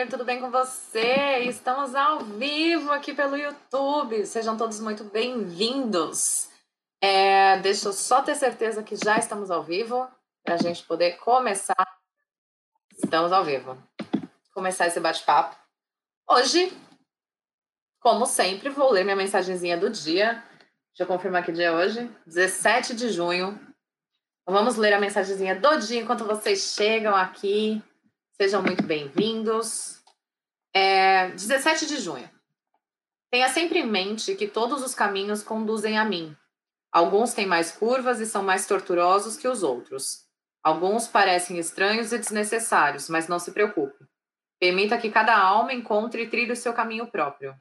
engineer, tudo bem com você? Estamos ao vivo aqui pelo YouTube. Sejam todos muito bem-vindos. É, deixa eu só ter certeza que já estamos ao vivo para a gente poder começar. Estamos ao vivo. Começar esse bate-papo. Hoje, como sempre, vou ler minha mensagenzinha do dia. Deixa eu confirmar que dia é hoje. 17 de junho. Vamos ler a mensagenzinha do dia enquanto vocês chegam aqui. Sejam muito bem-vindos. É, 17 de junho. Tenha sempre em mente que todos os caminhos conduzem a mim. Alguns têm mais curvas e são mais torturosos que os outros. Alguns parecem estranhos e desnecessários, mas não se preocupe. Permita que cada alma encontre e trilhe o seu caminho próprio.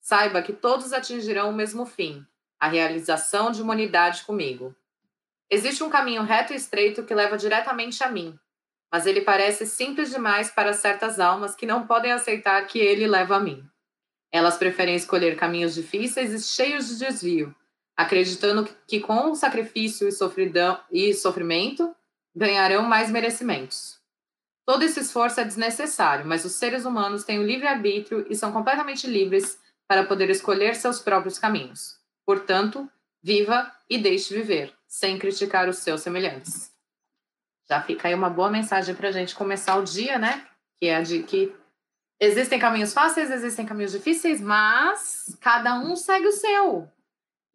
Saiba que todos atingirão o mesmo fim, a realização de uma unidade comigo. Existe um caminho reto e estreito que leva diretamente a mim, mas ele parece simples demais para certas almas que não podem aceitar que ele leva a mim. Elas preferem escolher caminhos difíceis e cheios de desvio, acreditando que com sacrifício e, sofridão, e sofrimento ganharão mais merecimentos. Todo esse esforço é desnecessário, mas os seres humanos têm o livre-arbítrio e são completamente livres para poder escolher seus próprios caminhos. Portanto, viva e deixe viver, sem criticar os seus semelhantes. Já fica aí uma boa mensagem para a gente começar o dia, né? Que é de que existem caminhos fáceis, existem caminhos difíceis, mas cada um segue o seu.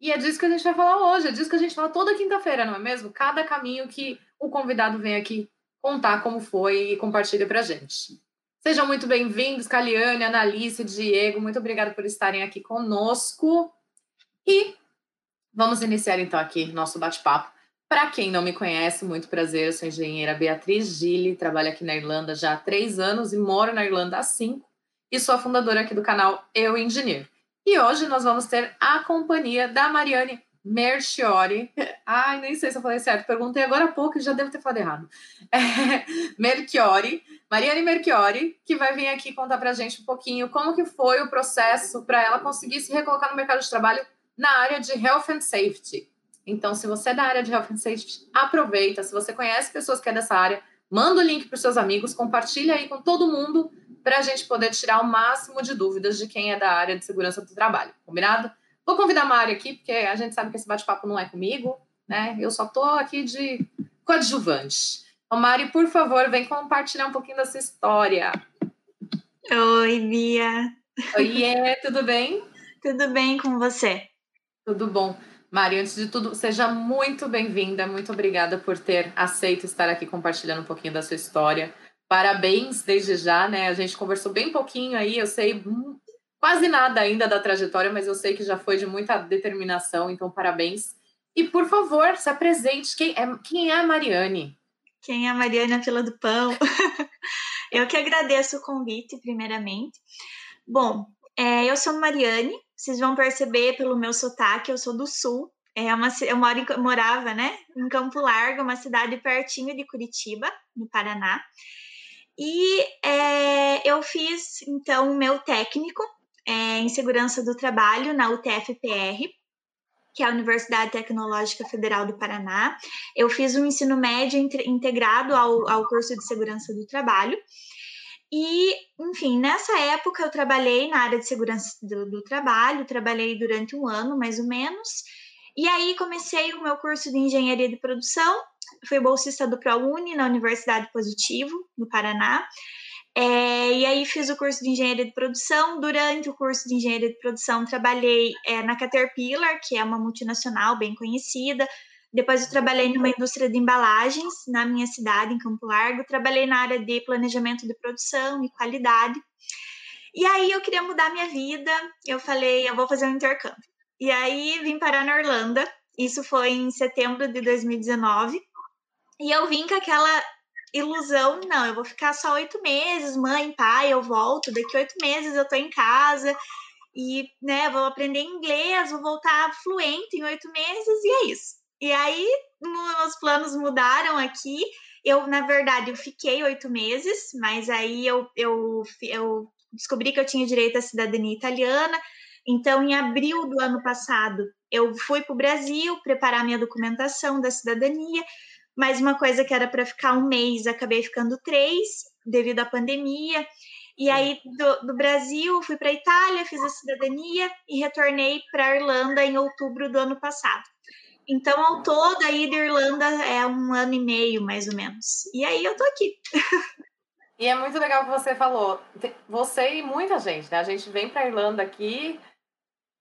E é disso que a gente vai falar hoje, é disso que a gente fala toda quinta-feira, não é mesmo? Cada caminho que o convidado vem aqui contar como foi e compartilha para a gente. Sejam muito bem-vindos, Caliane, Analice, Diego, muito obrigada por estarem aqui conosco. E vamos iniciar então aqui nosso bate-papo. Para quem não me conhece, muito prazer, eu sou a engenheira Beatriz Gille, trabalho aqui na Irlanda já há três anos e moro na Irlanda há cinco, e sou a fundadora aqui do canal Eu Engineer. E hoje nós vamos ter a companhia da Mariane Merchiori. Ai, nem sei se eu falei certo, perguntei agora há pouco e já devo ter falado errado. É, Mariane Merchiori, que vai vir aqui contar para a gente um pouquinho como que foi o processo para ela conseguir se recolocar no mercado de trabalho na área de Health and Safety. Então, se você é da área de Health and Safety, aproveita. Se você conhece pessoas que é dessa área, manda o link para os seus amigos, compartilha aí com todo mundo para a gente poder tirar o máximo de dúvidas de quem é da área de segurança do trabalho. Combinado? Vou convidar a Mari aqui, porque a gente sabe que esse bate-papo não é comigo, né? Eu só estou aqui de coadjuvante. Então, Mari, por favor, vem compartilhar um pouquinho dessa história. Oi, Bia. Oi, tudo bem? Tudo bem com você? Tudo bom. Mari, antes de tudo, seja muito bem-vinda, muito obrigada por ter aceito estar aqui compartilhando um pouquinho da sua história. Parabéns desde já, né? A gente conversou bem pouquinho aí, eu sei quase nada ainda da trajetória, mas eu sei que já foi de muita determinação, então parabéns. E por favor, se apresente. Quem é, quem é a Mariane? Quem é a Mariane na fila do pão? eu que agradeço o convite, primeiramente. Bom, é, eu sou Mariane, vocês vão perceber pelo meu sotaque, eu sou do sul. É uma, eu moro morava né, em Campo Largo, uma cidade pertinho de Curitiba, no Paraná. E é, eu fiz, então, o meu técnico é, em segurança do trabalho na UTFPR, que é a Universidade Tecnológica Federal do Paraná. Eu fiz um ensino médio integrado ao, ao curso de segurança do trabalho. E, enfim, nessa época eu trabalhei na área de segurança do, do, trabalho, trabalhei durante um ano, mais ou menos. E aí comecei o meu curso de engenharia de produção, fui bolsista do ProUni na Universidade Positivo, no Paraná. É, e aí fiz o curso de engenharia de produção. Durante o curso de engenharia de produção, trabalhei é, na Caterpillar, que é uma multinacional bem conhecida, depois eu trabalhei numa indústria de embalagens na minha cidade, em Campo Largo. Trabalhei na área de planejamento de produção e qualidade. E aí eu queria mudar minha vida. Eu falei, eu vou fazer um intercâmbio. E aí vim parar na Irlanda. Isso foi em setembro de 2019. E eu vim com aquela ilusão, não, eu vou ficar só oito meses, mãe, pai, eu volto, daqui oito meses eu tô em casa e, né, vou aprender inglês, vou voltar fluente em oito meses e é isso. E aí, meus planos mudaram aqui. Eu, na verdade, eu fiquei oito meses, mas aí eu, eu, eu descobri que eu tinha direito à cidadania italiana. Então, em abril do ano passado, eu fui para o Brasil preparar minha documentação da cidadania. Mas uma coisa que era para ficar um mês, acabei ficando três, devido à pandemia. E aí, do, do Brasil, fui para a Itália, fiz a cidadania e retornei para a Irlanda em outubro do ano passado. Então, ao todo, a ida à Irlanda é um ano e meio, mais ou menos. E aí, eu tô aqui. E é muito legal que você falou. Você e muita gente, né? A gente vem para a Irlanda aqui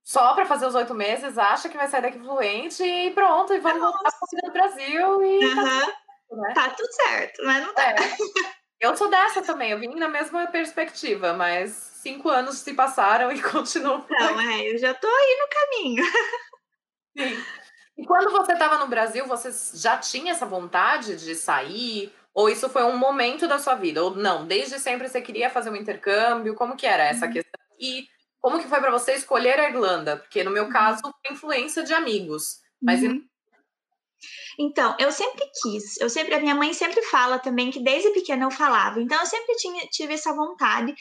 só para fazer os oito meses, acha que vai sair daqui fluente e pronto, e vamos voltar para o Brasil e uhum. tá, tudo, né? tá tudo certo, mas não tá. É. Eu sou dessa também, eu vim na mesma perspectiva, mas cinco anos se passaram e continuo. Não, é, eu já tô aí no caminho. Sim. E quando você estava no Brasil, você já tinha essa vontade de sair? Ou isso foi um momento da sua vida? Ou não, desde sempre você queria fazer um intercâmbio? Como que era essa uhum. questão? E como que foi para você escolher a Irlanda? Porque no meu uhum. caso, foi influência de amigos. Mas uhum. Então, eu sempre quis, eu sempre, a minha mãe sempre fala também que desde pequena eu falava, então eu sempre tinha, tive essa vontade,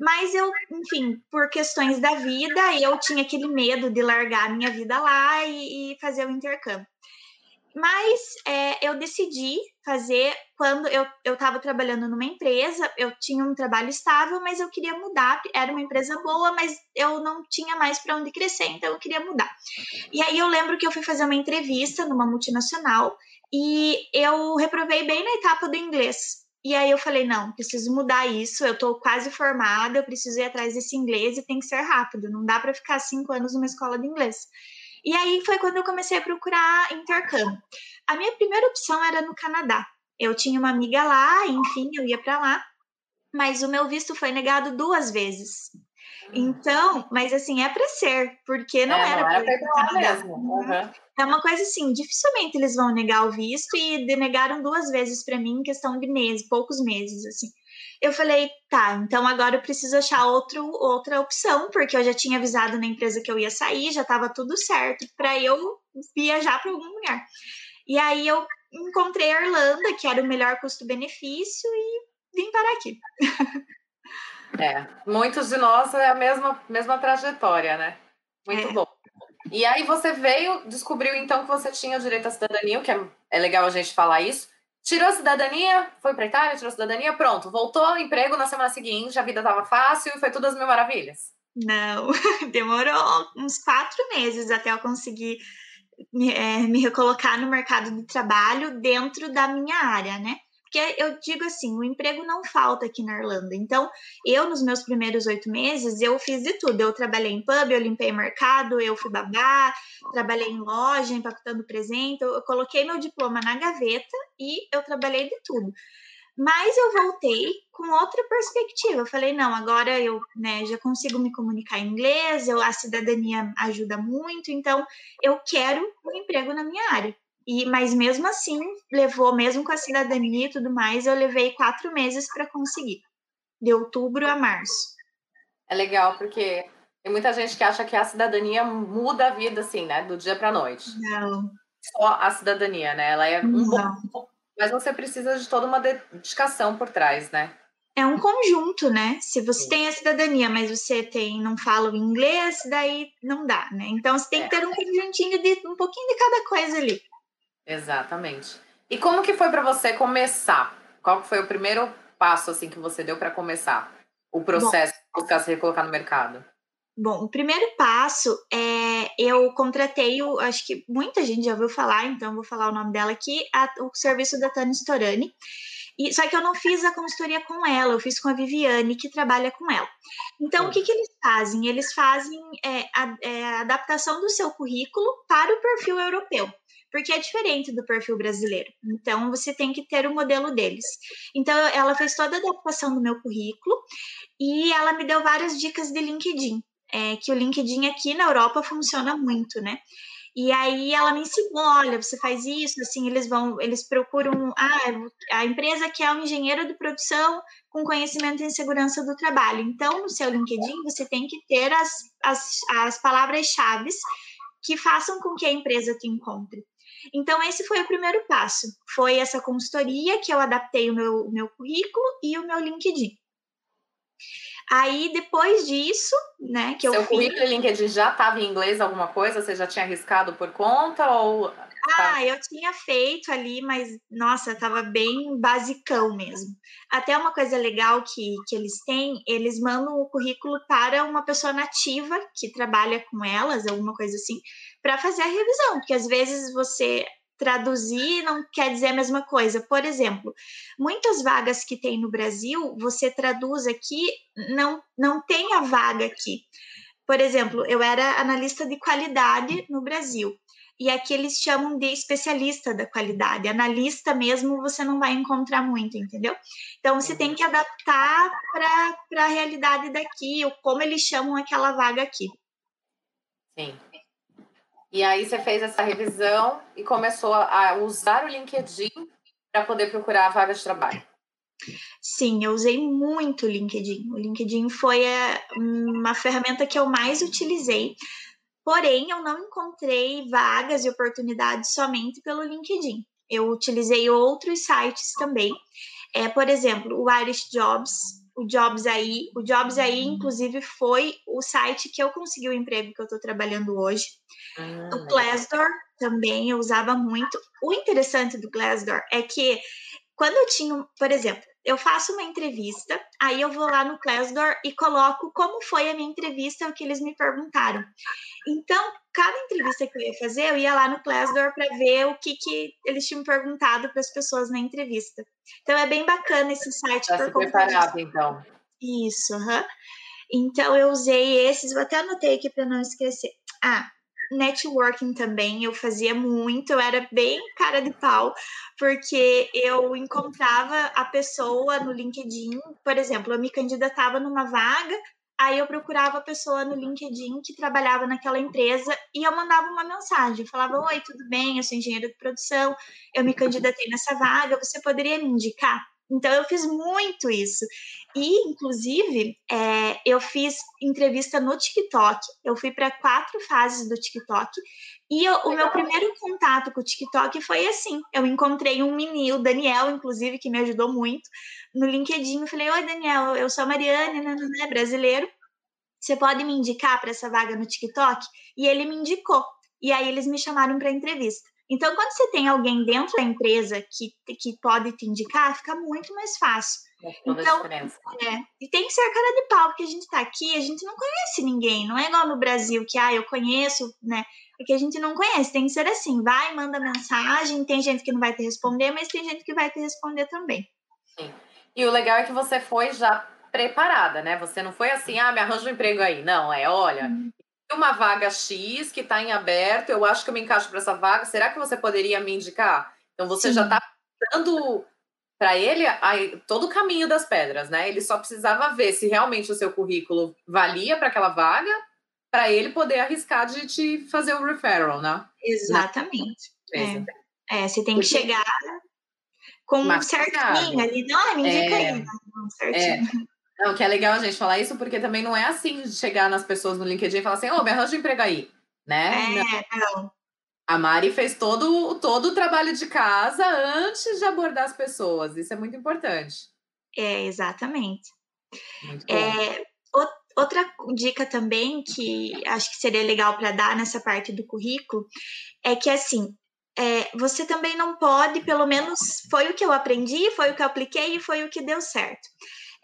mas eu, enfim, por questões da vida, eu tinha aquele medo de largar a minha vida lá e, e fazer o intercâmbio. Mas é, eu decidi fazer quando eu estava trabalhando numa empresa, eu tinha um trabalho estável, mas eu queria mudar. Era uma empresa boa, mas eu não tinha mais para onde crescer, então eu queria mudar. E aí eu lembro que eu fui fazer uma entrevista numa multinacional e eu reprovei bem na etapa do inglês. E aí eu falei, não, preciso mudar isso, eu estou quase formada, eu preciso ir atrás desse inglês e tem que ser rápido, não dá para ficar cinco anos numa escola de inglês. E aí foi quando eu comecei a procurar intercâmbio. A minha primeira opção era no Canadá. Eu tinha uma amiga lá, enfim, eu ia para lá, mas o meu visto foi negado duas vezes. Então, mas assim, é para ser, porque não é, era para para mesmo. Uhum. É uma coisa assim, dificilmente eles vão negar o visto e denegaram duas vezes para mim em questão de meses, poucos meses, assim. Eu falei, tá, então agora eu preciso achar outro, outra opção, porque eu já tinha avisado na empresa que eu ia sair, já estava tudo certo para eu viajar para algum lugar. E aí eu encontrei a Irlanda, que era o melhor custo-benefício, e vim parar aqui. É, muitos de nós é a mesma, mesma trajetória, né? Muito é. bom. E aí você veio, descobriu então que você tinha o direito à cidadania, que é, é legal a gente falar isso. Tirou a cidadania, foi para Itália, tirou a cidadania, pronto, voltou, emprego na semana seguinte, a vida estava fácil e foi tudo as mil maravilhas. Não, demorou uns quatro meses até eu conseguir me, é, me recolocar no mercado de trabalho dentro da minha área, né? Porque eu digo assim, o emprego não falta aqui na Irlanda. Então, eu, nos meus primeiros oito meses, eu fiz de tudo. Eu trabalhei em pub, eu limpei mercado, eu fui babá, trabalhei em loja, empacotando presente. Eu, coloquei meu diploma na gaveta e eu trabalhei de tudo. Mas eu voltei com outra perspectiva. Eu falei, não, agora eu né, já consigo me comunicar em inglês, eu, a cidadania ajuda muito, então eu quero um emprego na minha área. E, mas mesmo assim, levou, mesmo com a cidadania e tudo mais, eu levei quatro meses para conseguir, de outubro a março. É legal, porque tem muita gente que acha que a cidadania muda a vida, assim, né, do dia para noite. Não. Só a cidadania, né? Ela é um bom, mas você precisa de toda uma dedicação por trás, né? É um conjunto, né? Se você Sim. tem a cidadania, mas você tem não fala o inglês, daí não dá, né? Então você tem é. que ter um conjuntinho de um pouquinho de cada coisa ali. Exatamente. E como que foi para você começar? Qual foi o primeiro passo assim que você deu para começar o processo Bom, de buscar se recolocar no mercado? Bom, o primeiro passo é eu contratei, o, acho que muita gente já ouviu falar, então vou falar o nome dela aqui, a, o serviço da Tânia Storani. E, só que eu não fiz a consultoria com ela, eu fiz com a Viviane, que trabalha com ela. Então, o que, que eles fazem? Eles fazem é, a, é, a adaptação do seu currículo para o perfil europeu porque é diferente do perfil brasileiro. Então, você tem que ter o modelo deles. Então, ela fez toda a adaptação do meu currículo e ela me deu várias dicas de LinkedIn, é, que o LinkedIn aqui na Europa funciona muito, né? E aí ela me ensinou, olha, você faz isso, assim, eles vão, eles procuram, ah, a empresa que é um engenheiro de produção com conhecimento em segurança do trabalho. Então, no seu LinkedIn, você tem que ter as, as, as palavras-chave que façam com que a empresa te encontre. Então, esse foi o primeiro passo. Foi essa consultoria que eu adaptei o meu, meu currículo e o meu LinkedIn. Aí, depois disso, né, que Seu eu Seu currículo e LinkedIn já estava em inglês alguma coisa? Você já tinha arriscado por conta ou Ah, eu tinha feito ali, mas nossa, tava bem basicão mesmo. Até uma coisa legal que, que eles têm, eles mandam o currículo para uma pessoa nativa que trabalha com elas, alguma coisa assim, para fazer a revisão, porque às vezes você traduzir não quer dizer a mesma coisa. Por exemplo, muitas vagas que tem no Brasil, você traduz aqui, não, não tem a vaga aqui. Por exemplo, eu era analista de qualidade no Brasil. E aqui eles chamam de especialista da qualidade. Analista mesmo você não vai encontrar muito, entendeu? Então você tem que adaptar para a realidade daqui, ou como eles chamam aquela vaga aqui. Sim. E aí você fez essa revisão e começou a usar o LinkedIn para poder procurar vagas de trabalho. Sim, eu usei muito o LinkedIn. O LinkedIn foi a, uma ferramenta que eu mais utilizei. Porém, eu não encontrei vagas e oportunidades somente pelo LinkedIn. Eu utilizei outros sites também. É, por exemplo, o Irish Jobs, o Jobs aí. O Jobs aí, inclusive, foi o site que eu consegui o emprego que eu estou trabalhando hoje. Ah, o Glassdoor também eu usava muito. O interessante do Glassdoor é que quando eu tinha, por exemplo, eu faço uma entrevista, aí eu vou lá no Glassdoor e coloco como foi a minha entrevista, o que eles me perguntaram. Então, cada entrevista que eu ia fazer, eu ia lá no Glassdoor para ver o que, que eles tinham perguntado para as pessoas na entrevista. Então, é bem bacana esse site. Tá por preparado, então. Isso, uhum. Então, eu usei esses, eu até anotei aqui para não esquecer. Ah, networking também eu fazia muito, eu era bem cara de pau, porque eu encontrava a pessoa no LinkedIn, por exemplo, eu me candidatava numa vaga, aí eu procurava a pessoa no LinkedIn que trabalhava naquela empresa e eu mandava uma mensagem, falava: "Oi, tudo bem? Eu sou engenheiro de produção, eu me candidatei nessa vaga, você poderia me indicar?" Então eu fiz muito isso. E, inclusive, é, eu fiz entrevista no TikTok. Eu fui para quatro fases do TikTok. E eu, o meu primeiro contato com o TikTok foi assim. Eu encontrei um menino, o Daniel, inclusive, que me ajudou muito, no LinkedIn. Eu falei: Oi, Daniel, eu sou a Mariane, né, né, né brasileiro. Você pode me indicar para essa vaga no TikTok? E ele me indicou. E aí eles me chamaram para entrevista. Então, quando você tem alguém dentro da empresa que, que pode te indicar, fica muito mais fácil. Então, é, e tem que ser a cara de pau, porque a gente está aqui, a gente não conhece ninguém. Não é igual no Brasil, que ah, eu conheço, né? É que a gente não conhece. Tem que ser assim, vai, manda mensagem, tem gente que não vai te responder, mas tem gente que vai te responder também. Sim. E o legal é que você foi já preparada, né? Você não foi assim, ah, me arranja um emprego aí. Não, é, olha, uhum uma vaga X que está em aberto, eu acho que eu me encaixo para essa vaga, será que você poderia me indicar? Então você Sim. já está dando para ele todo o caminho das pedras, né? Ele só precisava ver se realmente o seu currículo valia para aquela vaga, para ele poder arriscar de te fazer o referral, né? Exatamente. É. é. você tem que Porque... chegar com um certinho ali, não, me indica é, aí, certinho. É. Não, que é legal a gente falar isso, porque também não é assim de chegar nas pessoas no LinkedIn e falar assim, ô, oh, me arranja um emprego aí, né? É, não. A Mari fez todo, todo o trabalho de casa antes de abordar as pessoas. Isso é muito importante. É, exatamente. É, outra dica também que acho que seria legal para dar nessa parte do currículo é que assim é, você também não pode, pelo menos foi o que eu aprendi, foi o que eu apliquei e foi o que deu certo.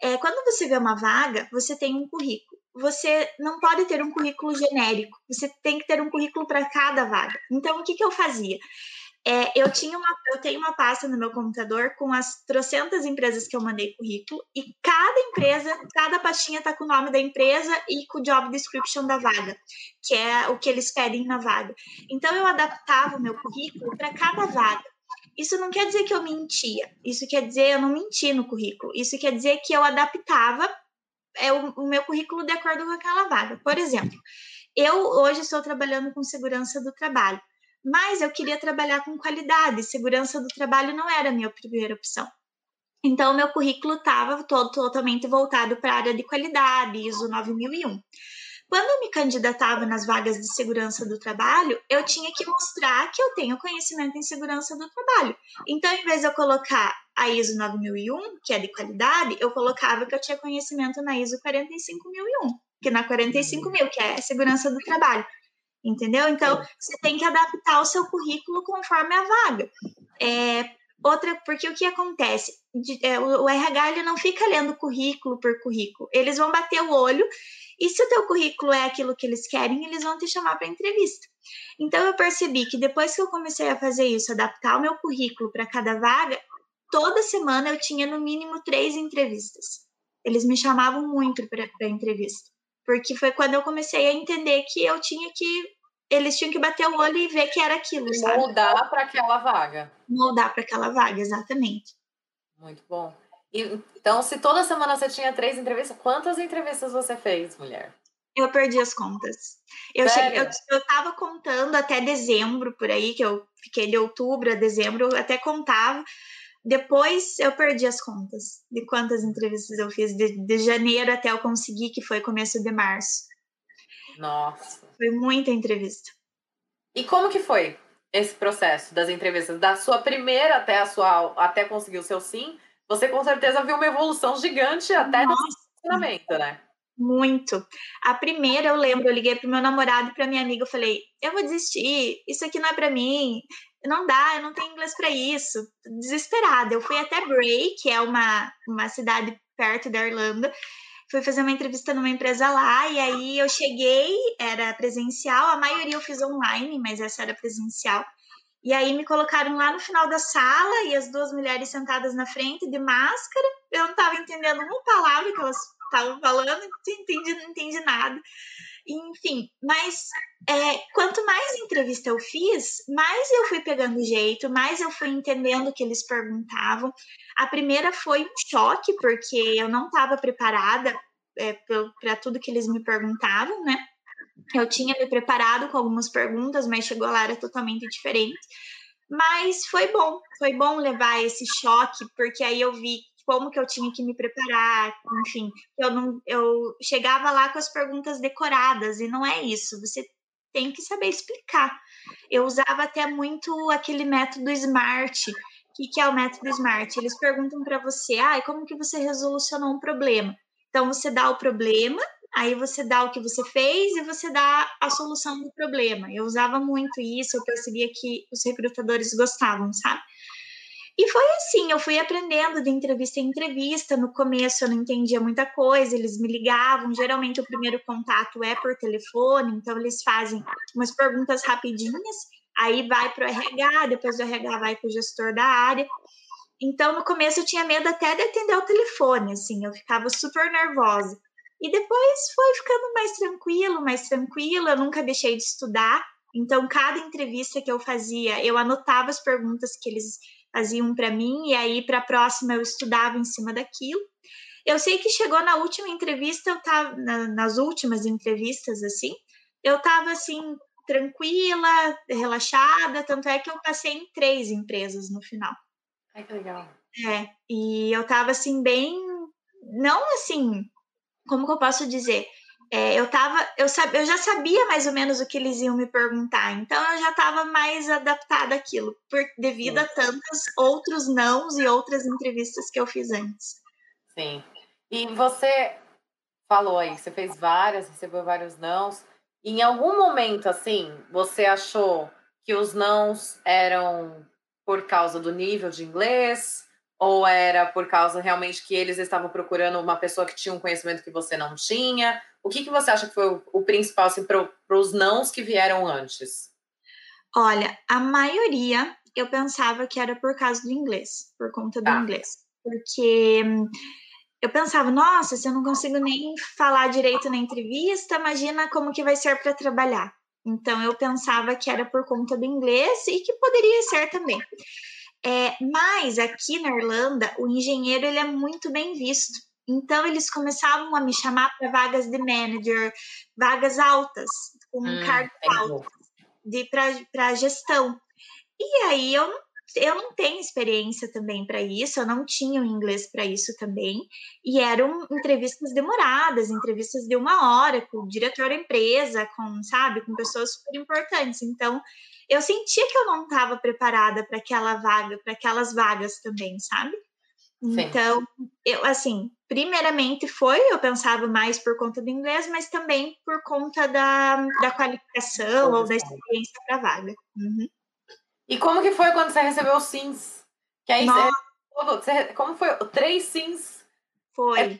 É, quando você vê uma vaga, você tem um currículo. Você não pode ter um currículo genérico, você tem que ter um currículo para cada vaga. Então, o que, que eu fazia? É, eu, tinha uma, eu tenho uma pasta no meu computador com as trocentas empresas que eu mandei currículo, e cada empresa, cada pastinha está com o nome da empresa e com o job description da vaga, que é o que eles pedem na vaga. Então, eu adaptava o meu currículo para cada vaga. Isso não quer dizer que eu mentia. Isso quer dizer eu não menti no currículo. Isso quer dizer que eu adaptava é, o, o meu currículo de acordo com aquela vaga. Por exemplo, eu hoje estou trabalhando com segurança do trabalho, mas eu queria trabalhar com qualidade. Segurança do trabalho não era a minha primeira opção. Então, meu currículo estava totalmente voltado para a área de qualidade, ISO 9001. Quando eu me candidatava nas vagas de segurança do trabalho, eu tinha que mostrar que eu tenho conhecimento em segurança do trabalho. Então, em vez de eu colocar a ISO 9001, que é de qualidade, eu colocava que eu tinha conhecimento na ISO 45001, que na 45000, que é segurança do trabalho. entendeu? Então, você tem que adaptar o seu currículo conforme a vaga. É, outra, porque o que acontece? É, o RH ele não fica lendo currículo por currículo, eles vão bater o olho e se o teu currículo é aquilo que eles querem, eles vão te chamar para entrevista. Então eu percebi que depois que eu comecei a fazer isso, adaptar o meu currículo para cada vaga, toda semana eu tinha no mínimo três entrevistas. Eles me chamavam muito para entrevista, porque foi quando eu comecei a entender que eu tinha que eles tinham que bater o olho e ver que era aquilo, sabe? Moldar para aquela vaga. Moldar para aquela vaga, exatamente. Muito bom. E, então, se toda semana você tinha três entrevistas, quantas entrevistas você fez, mulher? Eu perdi as contas. Eu, cheguei, eu, eu tava contando até dezembro, por aí, que eu fiquei de outubro a dezembro, eu até contava. Depois eu perdi as contas de quantas entrevistas eu fiz, de, de janeiro até eu conseguir, que foi começo de março. Nossa. Foi muita entrevista. E como que foi esse processo das entrevistas? Da sua primeira até a sua até conseguir o seu sim, você com certeza viu uma evolução gigante até Nossa. no funcionamento, né? Muito. A primeira eu lembro, eu liguei pro meu namorado e pra minha amiga, eu falei: "Eu vou desistir, isso aqui não é para mim. Não dá, eu não tenho inglês para isso". Desesperada. Eu fui até Bray, que é uma uma cidade perto da Irlanda, fui fazer uma entrevista numa empresa lá, e aí eu cheguei, era presencial, a maioria eu fiz online, mas essa era presencial. E aí me colocaram lá no final da sala e as duas mulheres sentadas na frente de máscara. Eu não estava entendendo uma palavra que elas estavam falando, não entendi, não entendi nada. Enfim, mas é, quanto mais entrevista eu fiz, mais eu fui pegando jeito, mais eu fui entendendo o que eles perguntavam. A primeira foi um choque, porque eu não estava preparada é, para tudo que eles me perguntavam, né? Eu tinha me preparado com algumas perguntas, mas chegou lá era totalmente diferente. Mas foi bom, foi bom levar esse choque, porque aí eu vi como que eu tinha que me preparar, enfim, eu não eu chegava lá com as perguntas decoradas e não é isso, você tem que saber explicar. Eu usava até muito aquele método SMART. O que, que é o método SMART? Eles perguntam para você, ah, como que você resolucionou um problema? Então você dá o problema, aí você dá o que você fez e você dá a solução do problema. Eu usava muito isso, eu percebia que os recrutadores gostavam, sabe? E foi assim, eu fui aprendendo de entrevista em entrevista. No começo eu não entendia muita coisa, eles me ligavam. Geralmente o primeiro contato é por telefone, então eles fazem umas perguntas rapidinhas, aí vai para o RH, depois do RH vai para o gestor da área. Então no começo eu tinha medo até de atender o telefone, assim, eu ficava super nervosa. E depois foi ficando mais tranquilo, mais tranquilo. Eu nunca deixei de estudar. Então, cada entrevista que eu fazia, eu anotava as perguntas que eles faziam para mim, e aí para a próxima eu estudava em cima daquilo. Eu sei que chegou na última entrevista, eu tava, na, nas últimas entrevistas, assim, eu tava assim, tranquila, relaxada, tanto é que eu passei em três empresas no final. Ai, que legal. É, e eu tava assim, bem. Não assim, como que eu posso dizer? É, eu tava, eu, sab, eu já sabia mais ou menos o que eles iam me perguntar, então eu já estava mais adaptada àquilo, por, devido Sim. a tantos outros nãos e outras entrevistas que eu fiz antes. Sim. E você falou aí, você fez várias, recebeu vários nãos. Em algum momento, assim, você achou que os nãos eram por causa do nível de inglês? Ou era por causa realmente que eles estavam procurando uma pessoa que tinha um conhecimento que você não tinha? O que, que você acha que foi o, o principal assim, para os nãos que vieram antes? Olha, a maioria eu pensava que era por causa do inglês, por conta do tá. inglês. Porque hum, eu pensava, nossa, se eu não consigo nem falar direito na entrevista, imagina como que vai ser para trabalhar. Então eu pensava que era por conta do inglês e que poderia ser também. É, mas aqui na Irlanda, o engenheiro ele é muito bem visto. Então, eles começavam a me chamar para vagas de manager, vagas altas, com um hum, cargo alto, para gestão. E aí, eu, eu não tenho experiência também para isso, eu não tinha o inglês para isso também. E eram entrevistas demoradas, entrevistas de uma hora, com o diretor da empresa, com, sabe, com pessoas super importantes. Então, eu sentia que eu não estava preparada para aquela vaga, para aquelas vagas também, sabe? Sim. Então, eu assim, primeiramente foi, eu pensava mais por conta do inglês, mas também por conta da, da qualificação ou da experiência para vaga. Uhum. E como que foi quando você recebeu os sims? Que aí você, como foi? Três sims? Foi. É,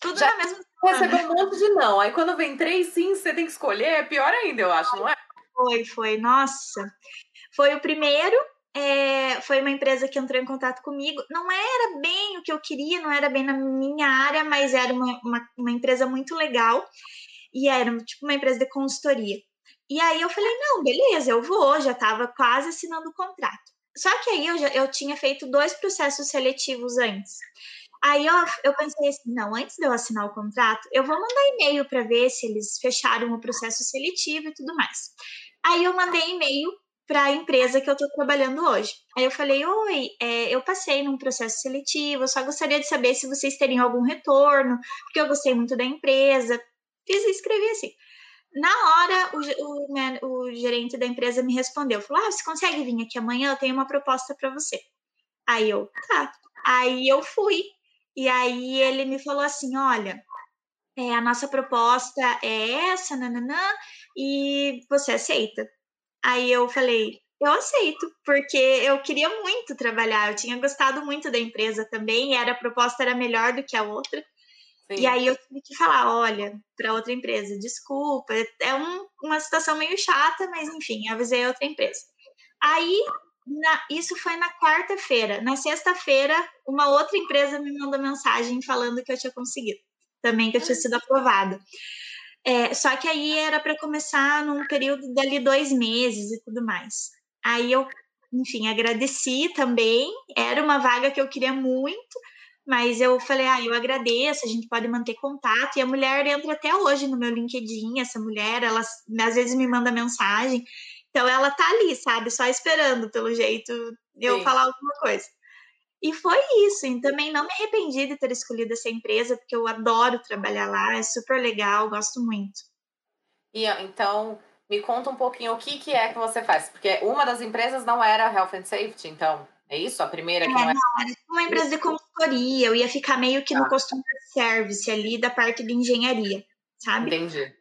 Tudo já na mesma recebeu um monte de não. Aí quando vem três sims, você tem que escolher, é pior ainda, eu acho, não é? Foi, foi. Nossa. Foi o primeiro, é, foi uma empresa que entrou em contato comigo. Não era bem o que eu queria, não era bem na minha área, mas era uma, uma, uma empresa muito legal. E era tipo uma empresa de consultoria. E aí eu falei, não, beleza, eu vou, já estava quase assinando o contrato. Só que aí eu, já, eu tinha feito dois processos seletivos antes. Aí eu, eu pensei assim, não, antes de eu assinar o contrato, eu vou mandar e-mail para ver se eles fecharam o processo seletivo e tudo mais. Aí eu mandei e-mail para a empresa que eu estou trabalhando hoje. Aí eu falei: Oi, é, eu passei num processo seletivo, eu só gostaria de saber se vocês teriam algum retorno, porque eu gostei muito da empresa. Fiz e escrevi assim. Na hora, o, o, o gerente da empresa me respondeu: falou, Ah, você consegue vir aqui amanhã? Eu tenho uma proposta para você. Aí eu, tá. Aí eu fui. E aí ele me falou assim: Olha, é, a nossa proposta é essa, nananã, e você aceita? Aí eu falei, eu aceito, porque eu queria muito trabalhar, eu tinha gostado muito da empresa também, era a proposta era melhor do que a outra. Sim. E aí eu tive que falar, olha, para outra empresa, desculpa, é um, uma situação meio chata, mas enfim, avisei a outra empresa. Aí, na, isso foi na quarta-feira. Na sexta-feira, uma outra empresa me mandou mensagem falando que eu tinha conseguido, também que eu tinha sido aprovada. É, só que aí era para começar num período dali dois meses e tudo mais. Aí eu, enfim, agradeci também. Era uma vaga que eu queria muito, mas eu falei, ah, eu agradeço, a gente pode manter contato. E a mulher entra até hoje no meu LinkedIn, essa mulher, ela às vezes me manda mensagem. Então ela tá ali, sabe, só esperando pelo jeito eu Sim. falar alguma coisa. E foi isso. E também não me arrependi de ter escolhido essa empresa, porque eu adoro trabalhar lá, é super legal, gosto muito. E então, me conta um pouquinho o que, que é que você faz, porque uma das empresas não era Health and Safety, então. É isso? A primeira que é, não era? Não, era uma empresa de consultoria, eu ia ficar meio que no ah. customer service ali da parte de engenharia, sabe? Entendi.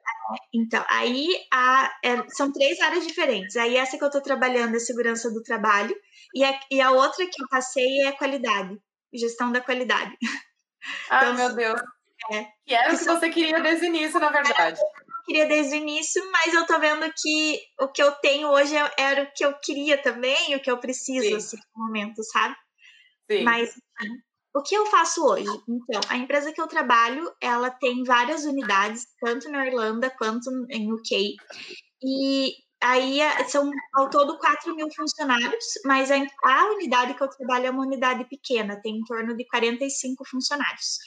Então, aí a, é, são três áreas diferentes. Aí essa que eu estou trabalhando é segurança do trabalho, e a, e a outra que eu passei é qualidade, gestão da qualidade. Ah, então, meu Deus. É, que era o que você queria desde o início, na verdade. Eu queria desde o início, mas eu tô vendo que o que eu tenho hoje é, era o que eu queria também, o que eu preciso, assim, no momento, sabe? Sim. Mas, enfim, o que eu faço hoje? Então, a empresa que eu trabalho, ela tem várias unidades, tanto na Irlanda quanto em UK. E aí são ao todo 4 mil funcionários, mas a, a, unidade que eu trabalho é uma unidade pequena, tem em torno de 45 funcionários.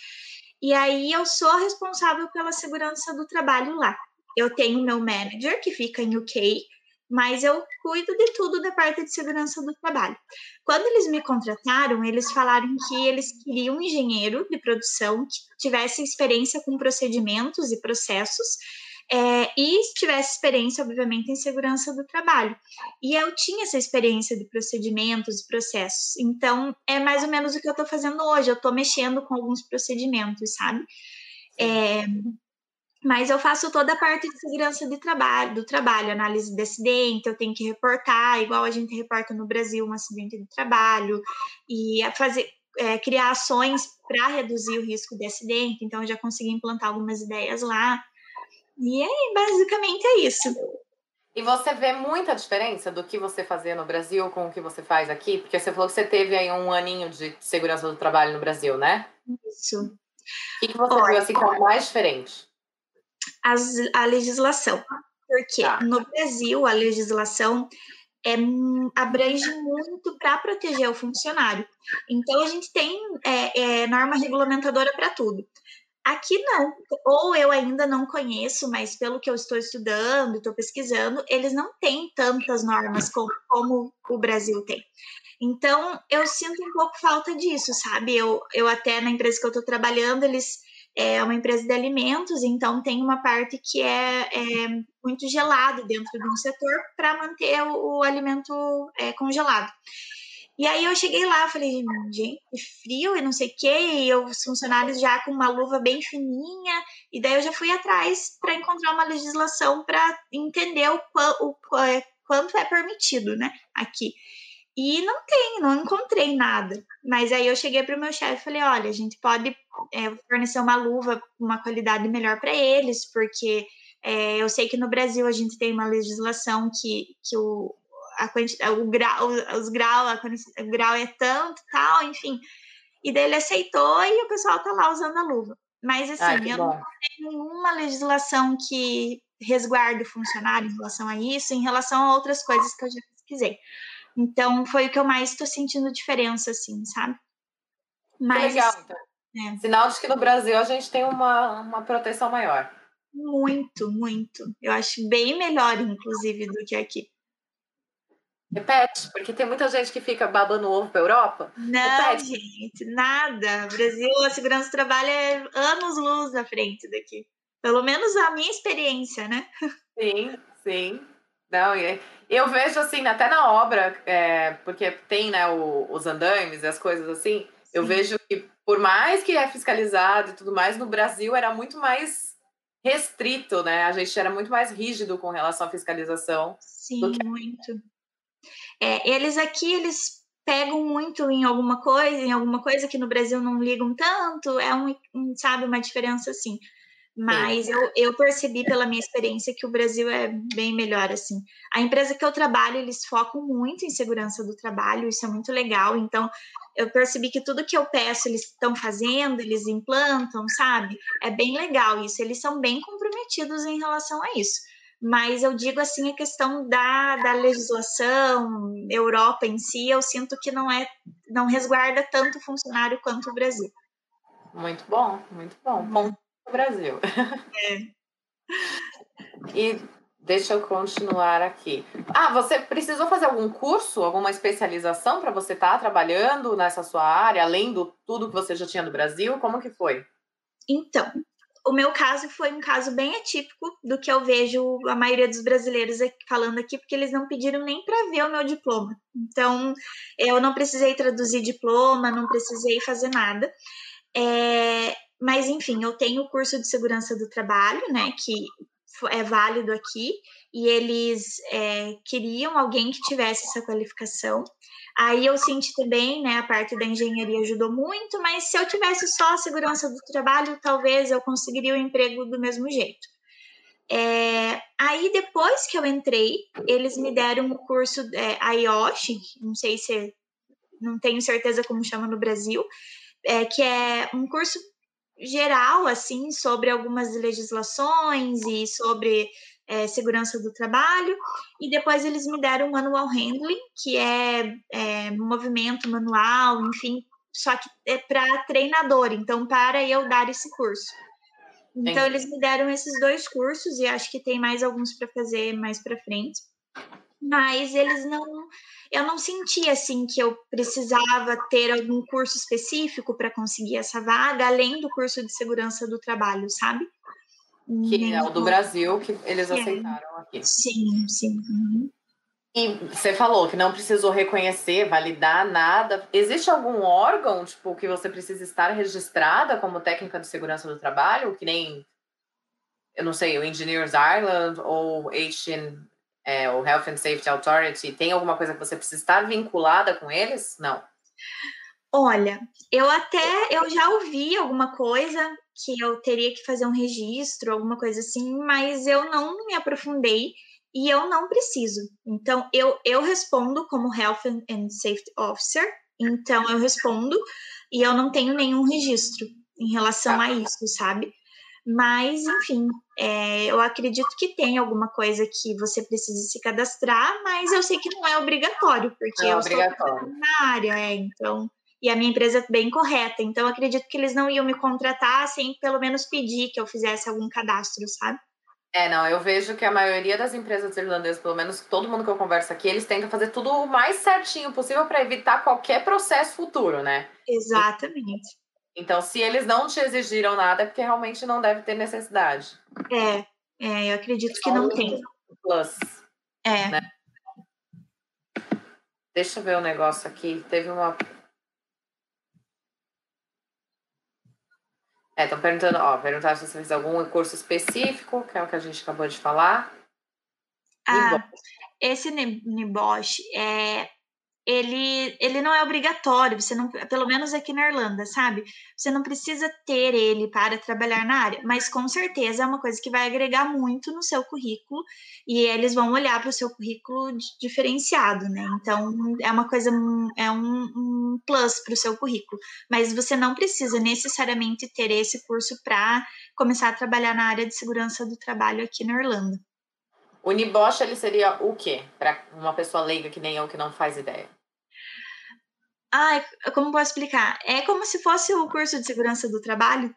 E aí eu sou responsável pela segurança do trabalho lá. Eu tenho meu manager, que fica em UK, mas eu cuido de tudo da parte de segurança do trabalho. Quando eles me contrataram, eles falaram que eles queriam um engenheiro de produção que tivesse experiência com procedimentos e processos é, e tivesse experiência, obviamente, em segurança do trabalho. E eu tinha essa experiência de procedimentos e processos. Então, é mais ou menos o que eu estou fazendo hoje. Eu estou mexendo com alguns procedimentos, sabe? É, mas eu faço toda a parte de segurança de trabalho, do trabalho, análise de acidente, eu tenho que reportar, igual a gente reporta no Brasil um acidente de trabalho, e fazer, é, criar ações para reduzir o risco de acidente, então eu já consegui implantar algumas ideias lá. E é, basicamente é isso. E você vê muita diferença do que você fazia no Brasil com o que você faz aqui? Porque você falou que você teve aí um aninho de segurança do trabalho no Brasil, né? Isso. O que, você Olha, viu assim como mais diferente? as, a legislação. Porque tá. no Brasil, a legislação é, abrange muito para proteger o funcionário. Então, a gente tem é, é, norma regulamentadora para tudo. Aqui não, ou eu ainda não conheço, mas pelo que eu estou estudando, estou pesquisando, eles não têm tantas normas como, como o Brasil tem. Então, eu sinto um pouco falta disso, sabe? Eu, eu até na empresa que eu estou trabalhando, eles é uma empresa de alimentos, então tem uma parte que é, é muito gelado dentro de um setor para manter o, o alimento é, congelado. E aí eu cheguei lá, falei, gente, frio e não sei o quê, e eu, os funcionários já com uma luva bem fininha, e daí eu já fui atrás para encontrar uma legislação para entender o, o, o, é, quanto é permitido, né, aqui. E não tem, não encontrei nada. Mas aí eu cheguei para o meu chefe e falei: olha, a gente pode é, fornecer uma luva uma qualidade melhor para eles, porque é, eu sei que no Brasil a gente tem uma legislação que, que o, a quantidade, o grau, os grau, a, o grau é tanto, tal, enfim. E daí ele aceitou e o pessoal tá lá usando a luva. Mas assim, Ai, eu bom. não tenho nenhuma legislação que resguarde o funcionário em relação a isso, em relação a outras coisas que eu já pesquisei. Então, foi o que eu mais estou sentindo diferença, assim, sabe? Mas, legal, então. É. Sinal de que no Brasil a gente tem uma, uma proteção maior. Muito, muito. Eu acho bem melhor, inclusive, do que aqui. Repete, porque tem muita gente que fica babando ovo para Europa. Não, Repete. gente, nada. Brasil, a segurança do trabalho é anos luz à frente daqui. Pelo menos a minha experiência, né? Sim, sim. Não, eu vejo assim, até na obra, é, porque tem né, o, os andames e as coisas assim, sim. eu vejo que por mais que é fiscalizado e tudo mais, no Brasil era muito mais restrito, né? A gente era muito mais rígido com relação à fiscalização. Sim, muito. É, eles aqui, eles pegam muito em alguma coisa, em alguma coisa que no Brasil não ligam tanto, é um, um sabe, uma diferença assim. Mas eu, eu percebi pela minha experiência que o Brasil é bem melhor, assim. A empresa que eu trabalho, eles focam muito em segurança do trabalho, isso é muito legal. Então, eu percebi que tudo que eu peço, eles estão fazendo, eles implantam, sabe? É bem legal isso. Eles são bem comprometidos em relação a isso. Mas eu digo assim, a questão da, da legislação, Europa em si, eu sinto que não é, não resguarda tanto o funcionário quanto o Brasil. Muito bom, muito bom. Bom no Brasil. É. E deixa eu continuar aqui. Ah, você precisou fazer algum curso, alguma especialização para você estar tá trabalhando nessa sua área, além do tudo que você já tinha no Brasil? Como que foi? Então, o meu caso foi um caso bem atípico do que eu vejo a maioria dos brasileiros falando aqui, porque eles não pediram nem para ver o meu diploma. Então, eu não precisei traduzir diploma, não precisei fazer nada. É, mas, enfim, eu tenho o curso de segurança do trabalho, né, que é válido aqui, e eles é, queriam alguém que tivesse essa qualificação. Aí eu senti também, né, a parte da engenharia ajudou muito, mas se eu tivesse só a segurança do trabalho, talvez eu conseguiria o emprego do mesmo jeito. É, aí depois que eu entrei, eles me deram o curso é, IOSH, não sei se, não tenho certeza como chama no Brasil, é, que é um curso geral, assim, sobre algumas legislações e sobre é, segurança do trabalho, e depois eles me deram manual handling, que é, é movimento manual, enfim, só que é para treinador, então para eu dar esse curso. Então Entendi. eles me deram esses dois cursos e acho que tem mais alguns para fazer mais para frente. Mas eles não eu não senti assim que eu precisava ter algum curso específico para conseguir essa vaga, além do curso de segurança do trabalho, sabe? Que é o do Brasil que eles é. aceitaram aqui. Sim, sim. Uhum. E você falou que não precisou reconhecer, validar nada. Existe algum órgão, tipo, que você precisa estar registrada como técnica de segurança do trabalho, que nem, eu não sei, o Engineers Ireland ou HN, é, o Health and Safety Authority, tem alguma coisa que você precisa estar vinculada com eles? Não. Olha, eu até eu já ouvi alguma coisa que eu teria que fazer um registro, alguma coisa assim, mas eu não me aprofundei e eu não preciso. Então, eu, eu respondo como Health and Safety Officer, então eu respondo e eu não tenho nenhum registro em relação a isso, sabe? Mas, enfim, é, eu acredito que tem alguma coisa que você precise se cadastrar, mas eu sei que não é obrigatório, porque não é eu obrigatório. sou na área, é, então. E a minha empresa é bem correta, então acredito que eles não iam me contratar sem pelo menos pedir que eu fizesse algum cadastro, sabe? É, não, eu vejo que a maioria das empresas irlandesas, pelo menos todo mundo que eu converso aqui, eles tentam fazer tudo o mais certinho possível para evitar qualquer processo futuro, né? Exatamente. Então, se eles não te exigiram nada, é porque realmente não deve ter necessidade. É, é eu acredito que não tem. Plus. É. Né? Deixa eu ver o um negócio aqui. Teve uma. É, estão perguntando, ó, perguntaram se você fez algum curso específico, que é o que a gente acabou de falar. Ah, esse Nibosh é ele, ele não é obrigatório, você não, pelo menos aqui na Irlanda, sabe? Você não precisa ter ele para trabalhar na área, mas com certeza é uma coisa que vai agregar muito no seu currículo e eles vão olhar para o seu currículo diferenciado, né? Então é uma coisa, é um, um plus para o seu currículo, mas você não precisa necessariamente ter esse curso para começar a trabalhar na área de segurança do trabalho aqui na Irlanda. O Nibosh, ele seria o quê? Para uma pessoa leiga que nem eu, que não faz ideia. Ah, como posso explicar? É como se fosse o curso de segurança do trabalho.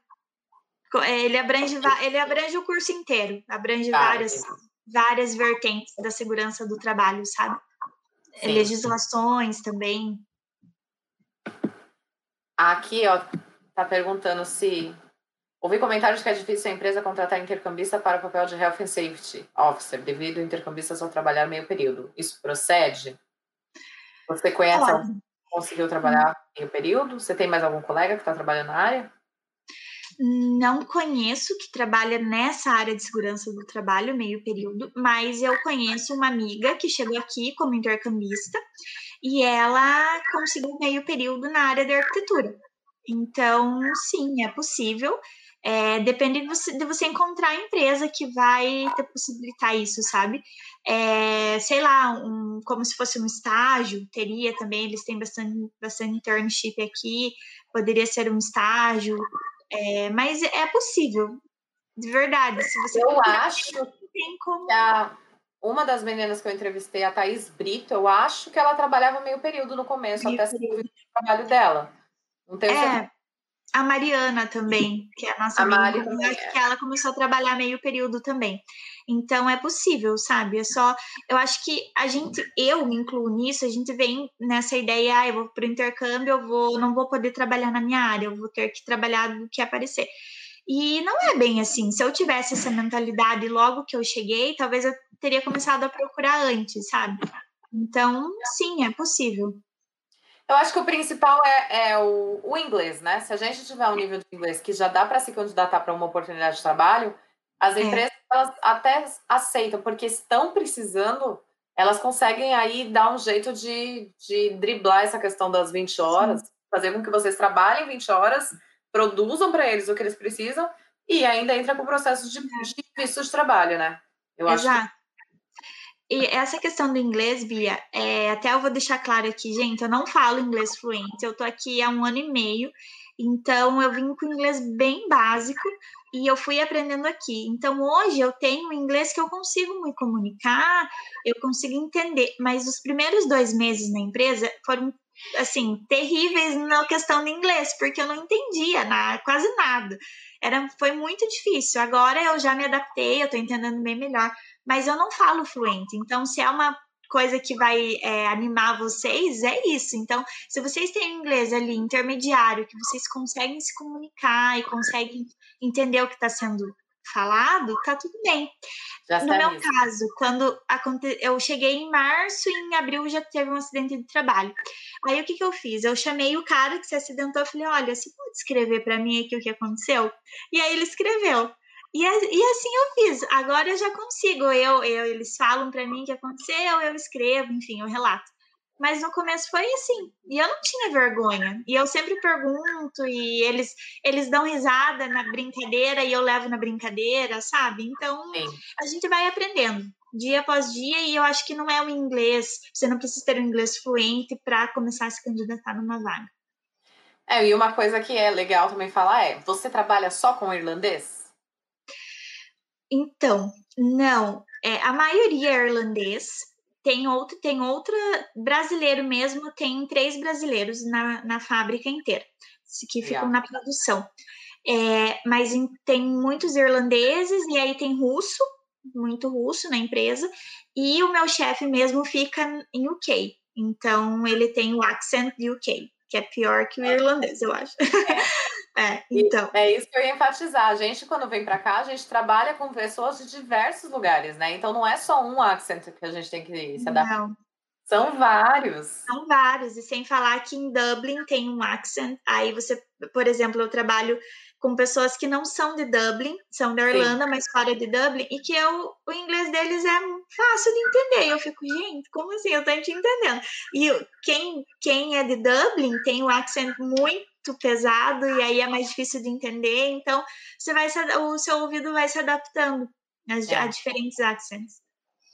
É, ele abrange, ele abrange o curso inteiro, abrange ah, várias, várias vertentes da segurança do trabalho, sabe? Sim. Legislações também. Aqui, ó, tá perguntando se Ouvi comentários que é difícil a empresa contratar intercambista para o papel de Health and Safety Officer, devido ao intercambista só trabalhar meio período. Isso procede? Você conhece Olá. alguém que conseguiu trabalhar meio período? Você tem mais algum colega que está trabalhando na área? Não conheço que trabalha nessa área de segurança do trabalho, meio período, mas eu conheço uma amiga que chegou aqui como intercambista e ela conseguiu meio período na área de arquitetura. Então, sim, é possível. É, depende de você, de você encontrar a empresa que vai te possibilitar isso, sabe? É, sei lá, um, como se fosse um estágio, teria também, eles têm bastante, bastante internship aqui, poderia ser um estágio, é, mas é possível, de verdade. Se você eu acho tem como... que a, uma das meninas que eu entrevistei, a Thaís Brito, eu acho que ela trabalhava meio período no começo, meio até período. o trabalho dela. Não tenho é, certeza a Mariana também, que é a nossa a amiga, acho é. que ela começou a trabalhar meio período também. Então é possível, sabe? É só, eu acho que a gente, eu me incluo nisso, a gente vem nessa ideia, ah, eu vou para o intercâmbio, eu vou, não vou poder trabalhar na minha área, eu vou ter que trabalhar do que aparecer. E não é bem assim. Se eu tivesse essa mentalidade logo que eu cheguei, talvez eu teria começado a procurar antes, sabe? Então, sim, é possível. Eu acho que o principal é, é o, o, inglês, né? Se a gente tiver um nível de inglês que já dá para se candidatar para uma oportunidade de trabalho, as é. empresas elas até aceitam, porque estão precisando, elas conseguem aí dar um jeito de, de driblar essa questão das 20 horas, Sim. fazer com que vocês trabalhem 20 horas, produzam para eles o que eles precisam e ainda entra com o processo de, de visto de trabalho, né? Eu Exato. acho que e essa questão do inglês, Bia, é, até eu vou deixar claro aqui, gente, eu não falo inglês fluente, eu tô aqui há um ano e meio, então eu vim com inglês bem básico e eu fui aprendendo aqui. Então hoje eu tenho inglês que eu consigo me comunicar, eu consigo entender, mas os primeiros dois meses na empresa foram assim terríveis na questão do inglês, porque eu não entendia nada, quase nada. Era, foi muito difícil. Agora eu já me adaptei, eu tô entendendo bem melhor mas eu não falo fluente. Então, se é uma coisa que vai é, animar vocês, é isso. Então, se vocês têm inglês ali intermediário, que vocês conseguem se comunicar e conseguem entender o que está sendo falado, tá tudo bem. Já no meu isso. caso, quando aconte... eu cheguei em março e em abril já teve um acidente de trabalho. Aí o que, que eu fiz? Eu chamei o cara que se acidentou, eu falei: olha, você pode escrever para mim aqui o que aconteceu? E aí ele escreveu. E, e assim eu fiz. Agora eu já consigo. Eu, eu eles falam para mim o que aconteceu, eu escrevo, enfim, eu relato. Mas no começo foi assim. E eu não tinha vergonha. E eu sempre pergunto, e eles, eles dão risada na brincadeira e eu levo na brincadeira, sabe? Então Sim. a gente vai aprendendo dia após dia. E eu acho que não é o inglês. Você não precisa ter um inglês fluente para começar a se candidatar numa vaga. É, e uma coisa que é legal também falar é: você trabalha só com irlandês? Então, não. É, a maioria é irlandês. Tem outro, tem outra brasileiro mesmo, tem três brasileiros na, na fábrica inteira, que ficam yeah. na produção. É, mas em, tem muitos irlandeses e aí tem russo, muito russo na empresa, e o meu chefe mesmo fica em UK. Então ele tem o accent de UK, que é pior que o irlandês, eu acho. É. É, então. é isso que eu ia enfatizar. A gente, quando vem para cá, a gente trabalha com pessoas de diversos lugares, né? Então não é só um accent que a gente tem que se adaptar. Não. São vários. São vários. E sem falar que em Dublin tem um accent. Aí você, por exemplo, eu trabalho com pessoas que não são de Dublin, são da Irlanda, Sim. mas fora de Dublin, e que eu, o inglês deles é fácil de entender. Eu fico, gente, como assim? Eu tô te entendendo. E quem, quem é de Dublin tem um accent muito pesado e aí é mais difícil de entender. Então, você vai se, o seu ouvido vai se adaptando a, é. a diferentes accents.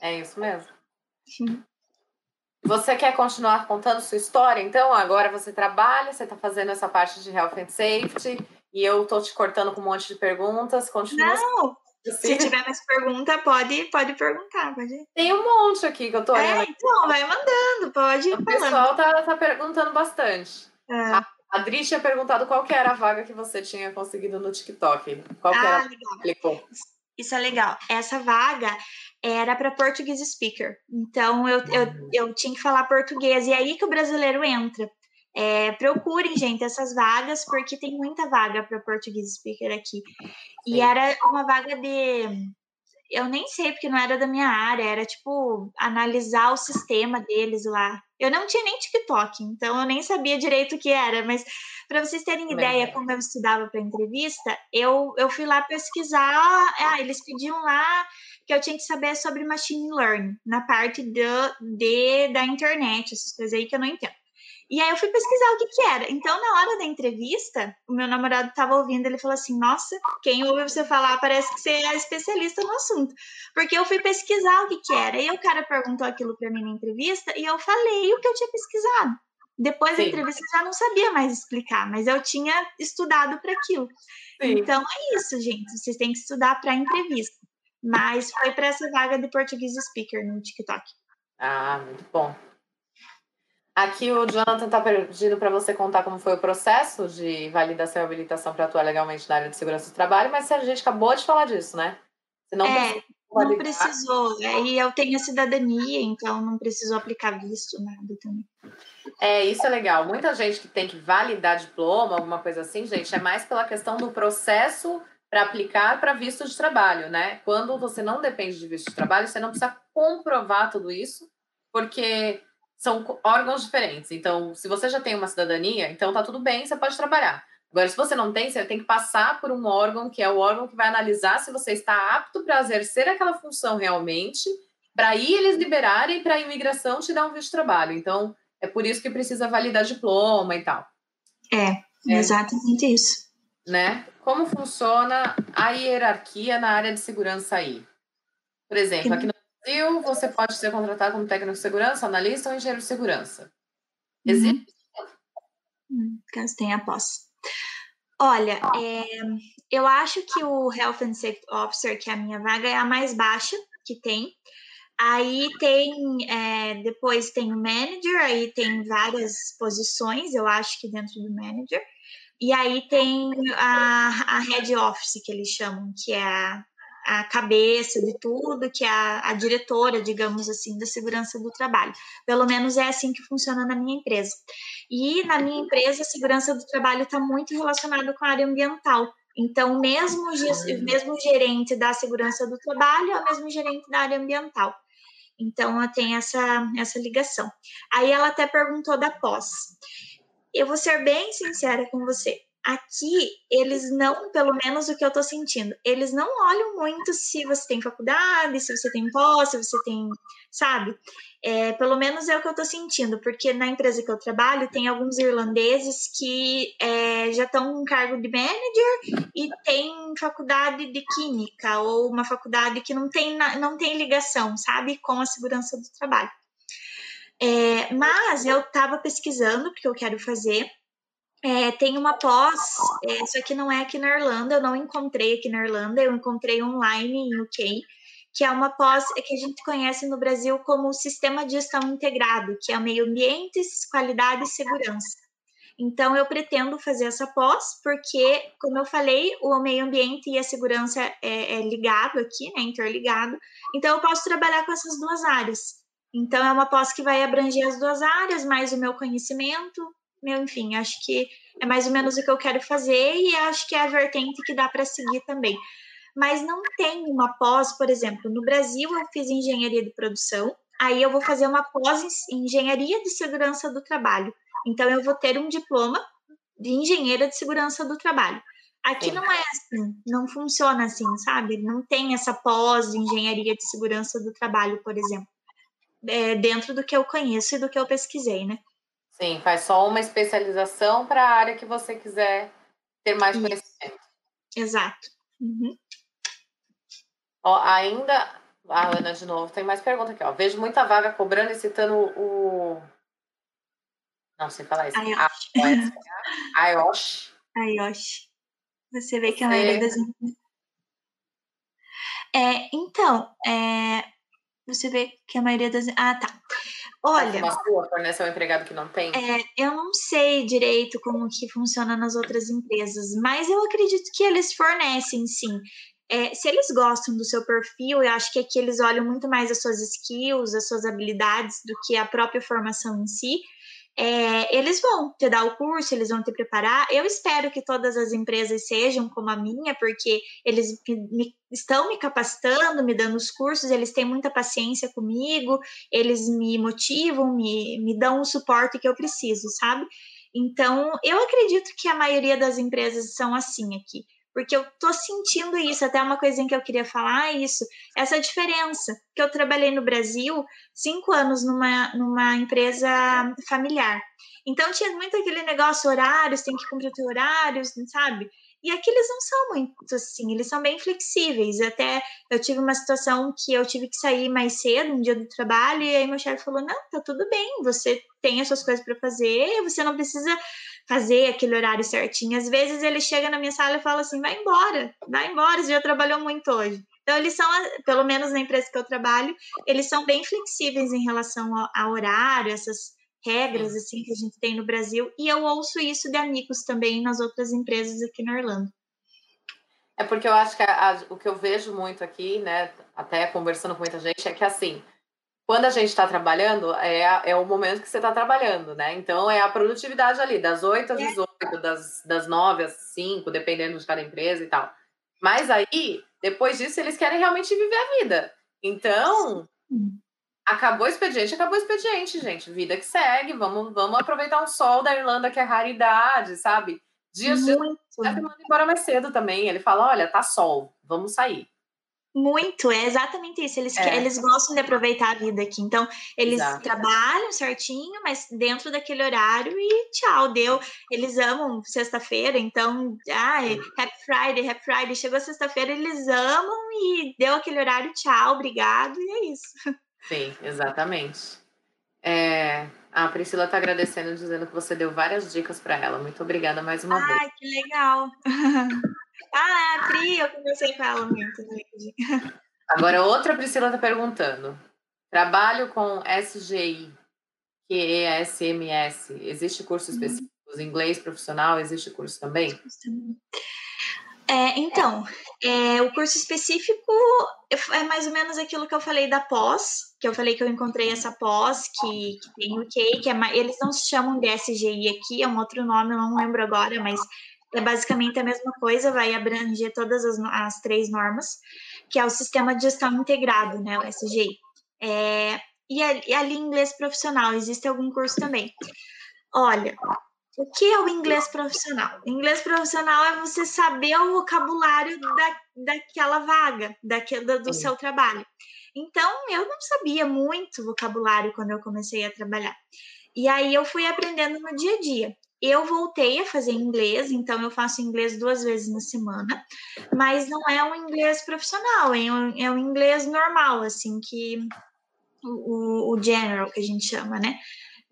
É isso mesmo. Você quer continuar contando sua história? Então, agora você trabalha, você está fazendo essa parte de health and safety, e eu tô te cortando com um monte de perguntas. Continua. Não! Assim. Se tiver mais pergunta, pode, pode perguntar. Pode. Tem um monte aqui que eu tô olhando. É, então, vai mandando, pode. O pessoal tá, tá perguntando bastante. É. A Adri tinha perguntado qual que era a vaga que você tinha conseguido no TikTok. Qual que ah, era legal. Isso é legal. Essa vaga era para português speaker. Então eu, eu, uhum. eu tinha que falar português. E é aí que o brasileiro entra. É, procurem, gente, essas vagas, porque tem muita vaga para português speaker aqui. E era uma vaga de. Eu nem sei, porque não era da minha área, era tipo analisar o sistema deles lá. Eu não tinha nem TikTok, então eu nem sabia direito o que era, mas para vocês terem ideia como eu estudava para entrevista, eu, eu fui lá pesquisar. Ah, eles pediam lá que eu tinha que saber sobre machine learning, na parte do, de, da internet, essas coisas aí que eu não entendo. E aí eu fui pesquisar o que que era. Então, na hora da entrevista, o meu namorado estava ouvindo, ele falou assim: "Nossa, quem ouve você falar parece que você é especialista no assunto". Porque eu fui pesquisar o que que era. E o cara perguntou aquilo para mim na entrevista e eu falei o que eu tinha pesquisado. Depois Sim. da entrevista eu já não sabia mais explicar, mas eu tinha estudado para aquilo. Sim. Então é isso, gente. Vocês têm que estudar para entrevista. Mas foi para essa vaga de português speaker no TikTok. Ah, muito bom. Aqui o Jonathan está pedindo para você contar como foi o processo de validação e habilitação para atuar legalmente na área de segurança do trabalho, mas a gente acabou de falar disso, né? Você não é, não precisou. É, e eu tenho a cidadania, então não precisou aplicar visto, nada também. É, isso é legal. Muita gente que tem que validar diploma, alguma coisa assim, gente, é mais pela questão do processo para aplicar para visto de trabalho, né? Quando você não depende de visto de trabalho, você não precisa comprovar tudo isso, porque são órgãos diferentes. Então, se você já tem uma cidadania, então tá tudo bem, você pode trabalhar. Agora, se você não tem, você tem que passar por um órgão que é o órgão que vai analisar se você está apto para exercer aquela função realmente, para aí eles liberarem para a imigração te dar um visto de trabalho. Então, é por isso que precisa validar diploma e tal. É, é. exatamente isso. Né? Como funciona a hierarquia na área de segurança aí? Por exemplo, aqui no Brasil, você pode ser contratado como técnico de segurança, analista ou engenheiro de segurança. Uhum. Existe? Uhum. Caso tenha posse. Olha, é, eu acho que o Health and Safety Officer, que é a minha vaga, é a mais baixa que tem. Aí tem, é, depois tem o manager, aí tem várias posições, eu acho que dentro do manager. E aí tem a, a head office, que eles chamam, que é a, a cabeça de tudo, que é a, a, diretora, digamos assim, da segurança do trabalho. Pelo menos é assim que funciona na minha empresa. E na minha empresa, a segurança do trabalho está muito relacionada com a área ambiental. Então, mesmo, mesmo gerente da segurança do trabalho é o mesmo gerente da área ambiental. Então, tenho essa, essa ligação. Aí ela até perguntou da pós. Eu vou ser bem sincera com você. Aqui, eles não, pelo menos o que eu tô sentindo, eles não olham muito se você tem faculdade, se você tem pós, se você tem, sabe? É, pelo menos é o que eu tô sentindo, porque na empresa que eu trabalho tem alguns irlandeses que é, já estão com cargo de manager e tem faculdade de química ou uma faculdade que não tem, não tem ligação, sabe, com a segurança do trabalho. É, mas eu estava pesquisando, porque eu quero fazer, é, tem uma pós, é, só que não é aqui na Irlanda, eu não encontrei aqui na Irlanda, eu encontrei online em UK, que é uma pós que a gente conhece no Brasil como Sistema de Gestão Integrado, que é meio ambiente, qualidade e segurança. Então, eu pretendo fazer essa pós, porque, como eu falei, o meio ambiente e a segurança é, é ligado aqui, né, interligado. Então, eu posso trabalhar com essas duas áreas. Então, é uma pós que vai abranger as duas áreas, mais o meu conhecimento, meu, enfim, acho que é mais ou menos o que eu quero fazer e acho que é a vertente que dá para seguir também. Mas não tem uma pós, por exemplo, no Brasil eu fiz engenharia de produção, aí eu vou fazer uma pós em engenharia de segurança do trabalho. Então, eu vou ter um diploma de engenheira de segurança do trabalho. Aqui Sim. não é assim, não funciona assim, sabe? Não tem essa pós de engenharia de segurança do trabalho, por exemplo, é, dentro do que eu conheço e do que eu pesquisei, né? Sim, faz só uma especialização para a área que você quiser ter mais Isso. conhecimento. Exato. Uhum. Ó, ainda. A Ana, de novo, tem mais pergunta aqui. Ó. Vejo muita vaga cobrando e citando o. Não sei falar isso. Ayoshi. Ayoshi. Ayoshi. Você vê que a maioria das. É, então, é, você vê que a maioria das. Ah, tá. Olha. Uma sua fornece um empregado que não tem? É, eu não sei direito como que funciona nas outras empresas, mas eu acredito que eles fornecem sim. É, se eles gostam do seu perfil, eu acho que aqui eles olham muito mais as suas skills, as suas habilidades, do que a própria formação em si é, eles vão te dar o curso, eles vão te preparar. Eu espero que todas as empresas sejam como a minha, porque eles me, me, estão me capacitando, me dando os cursos, eles têm muita paciência comigo, eles me motivam, me, me dão o suporte que eu preciso, sabe? Então, eu acredito que a maioria das empresas são assim aqui porque eu tô sentindo isso, até uma coisinha que eu queria falar é isso, essa diferença, que eu trabalhei no Brasil cinco anos numa, numa empresa familiar, então tinha muito aquele negócio horários, tem que cumprir os horários, sabe? E aqui eles não são muito assim, eles são bem flexíveis. Até eu tive uma situação que eu tive que sair mais cedo, um dia do trabalho, e aí meu chefe falou: Não, tá tudo bem, você tem as suas coisas para fazer, você não precisa fazer aquele horário certinho. Às vezes ele chega na minha sala e fala assim: vai embora, vai embora, você já trabalhou muito hoje. Então, eles são, pelo menos na empresa que eu trabalho, eles são bem flexíveis em relação ao, ao horário, essas regras assim que a gente tem no Brasil. E eu ouço isso de amigos também nas outras empresas aqui na Irlanda. É porque eu acho que a, a, o que eu vejo muito aqui, né, até conversando com muita gente, é que assim, quando a gente está trabalhando, é, é o momento que você está trabalhando, né? Então é a produtividade ali, das 8 às 18, é. das, das 9 às 5, dependendo de cada empresa e tal. Mas aí, depois disso, eles querem realmente viver a vida. Então, acabou o expediente, acabou o expediente, gente. Vida que segue, vamos, vamos aproveitar um sol da Irlanda que é raridade, sabe? Dias de ele manda embora mais cedo também. Ele fala: olha, tá sol, vamos sair. Muito, é exatamente isso. Eles, é. eles gostam de aproveitar a vida aqui. Então, eles Exato. trabalham certinho, mas dentro daquele horário e tchau, deu. Eles amam sexta-feira, então, ai, Happy Friday, Happy Friday. Chegou sexta-feira, eles amam e deu aquele horário, tchau, obrigado, e é isso. Sim, exatamente. É, a Priscila está agradecendo, dizendo que você deu várias dicas para ela. Muito obrigada mais uma ai, vez. Ai, que legal. Ah, a Pri, eu conversei com ela muito LinkedIn. Agora, outra Priscila está perguntando. Trabalho com SGI, QESMS. Existe curso uhum. específico? Uhum. Inglês profissional, existe curso também? É, então, é, o curso específico é mais ou menos aquilo que eu falei da pós, que eu falei que eu encontrei essa pós que, que tem o UK, que é, eles não se chamam de SGI aqui, é um outro nome, eu não lembro agora, mas é basicamente a mesma coisa, vai abranger todas as, as três normas, que é o Sistema de Gestão Integrado, né, o SGI. É, e, ali inglês profissional, existe algum curso também. Olha, o que é o inglês profissional? O inglês profissional é você saber o vocabulário da, daquela vaga, daquele, do seu trabalho. Então, eu não sabia muito vocabulário quando eu comecei a trabalhar. E aí eu fui aprendendo no dia a dia. Eu voltei a fazer inglês, então eu faço inglês duas vezes na semana, mas não é um inglês profissional, é um, é um inglês normal, assim, que o, o general que a gente chama, né?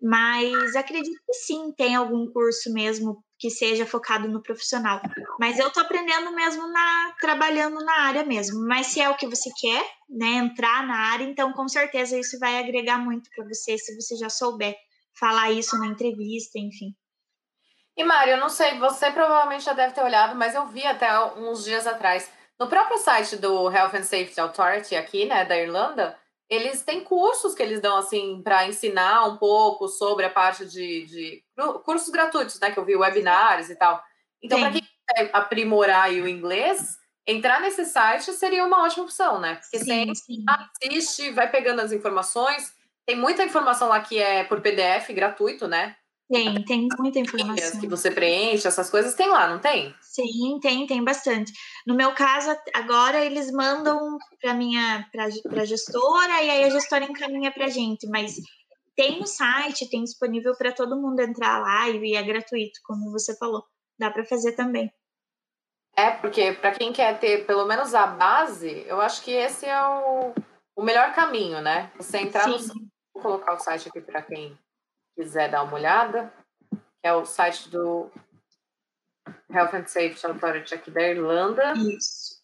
Mas acredito que sim, tem algum curso mesmo que seja focado no profissional. Mas eu tô aprendendo mesmo na trabalhando na área mesmo. Mas se é o que você quer, né, entrar na área, então com certeza isso vai agregar muito para você se você já souber falar isso na entrevista, enfim. E Mário, eu não sei, você provavelmente já deve ter olhado, mas eu vi até uns dias atrás. No próprio site do Health and Safety Authority aqui, né, da Irlanda, eles têm cursos que eles dão assim para ensinar um pouco sobre a parte de, de, cursos gratuitos, né? Que eu vi webinars e tal. Então, para quem quer aprimorar o inglês, entrar nesse site seria uma ótima opção, né? Porque sim, você sim. assiste, vai pegando as informações Tem muita informação lá que é por PDF, gratuito, né? Tem, tem muita informação. Que você preenche, essas coisas tem lá, não tem? Sim, tem, tem bastante. No meu caso, agora eles mandam para minha para gestora e aí a gestora encaminha para gente, mas tem no site, tem disponível para todo mundo entrar lá e é gratuito, como você falou. Dá para fazer também. É, porque para quem quer ter pelo menos a base, eu acho que esse é o, o melhor caminho, né? Você entrar Sim. no. Vou colocar o site aqui para quem quiser dar uma olhada, que é o site do Health and Safety Authority aqui da Irlanda. Isso.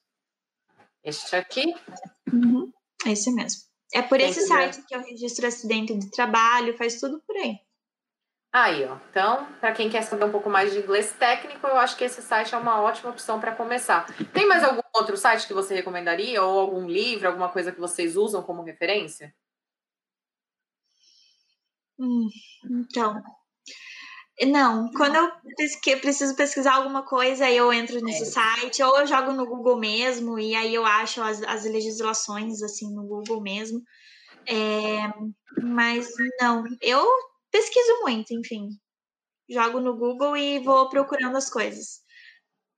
Este aqui. Uhum. Esse mesmo. É por Tem esse que site ver. que eu registro acidente de trabalho, faz tudo por aí. Aí, ó. Então, para quem quer saber um pouco mais de inglês técnico, eu acho que esse site é uma ótima opção para começar. Tem mais algum outro site que você recomendaria ou algum livro, alguma coisa que vocês usam como referência? Hum, então, não, quando eu preciso pesquisar alguma coisa, eu entro nesse é. site, ou eu jogo no Google mesmo, e aí eu acho as, as legislações assim no Google mesmo. É, mas não, eu pesquiso muito, enfim. Jogo no Google e vou procurando as coisas.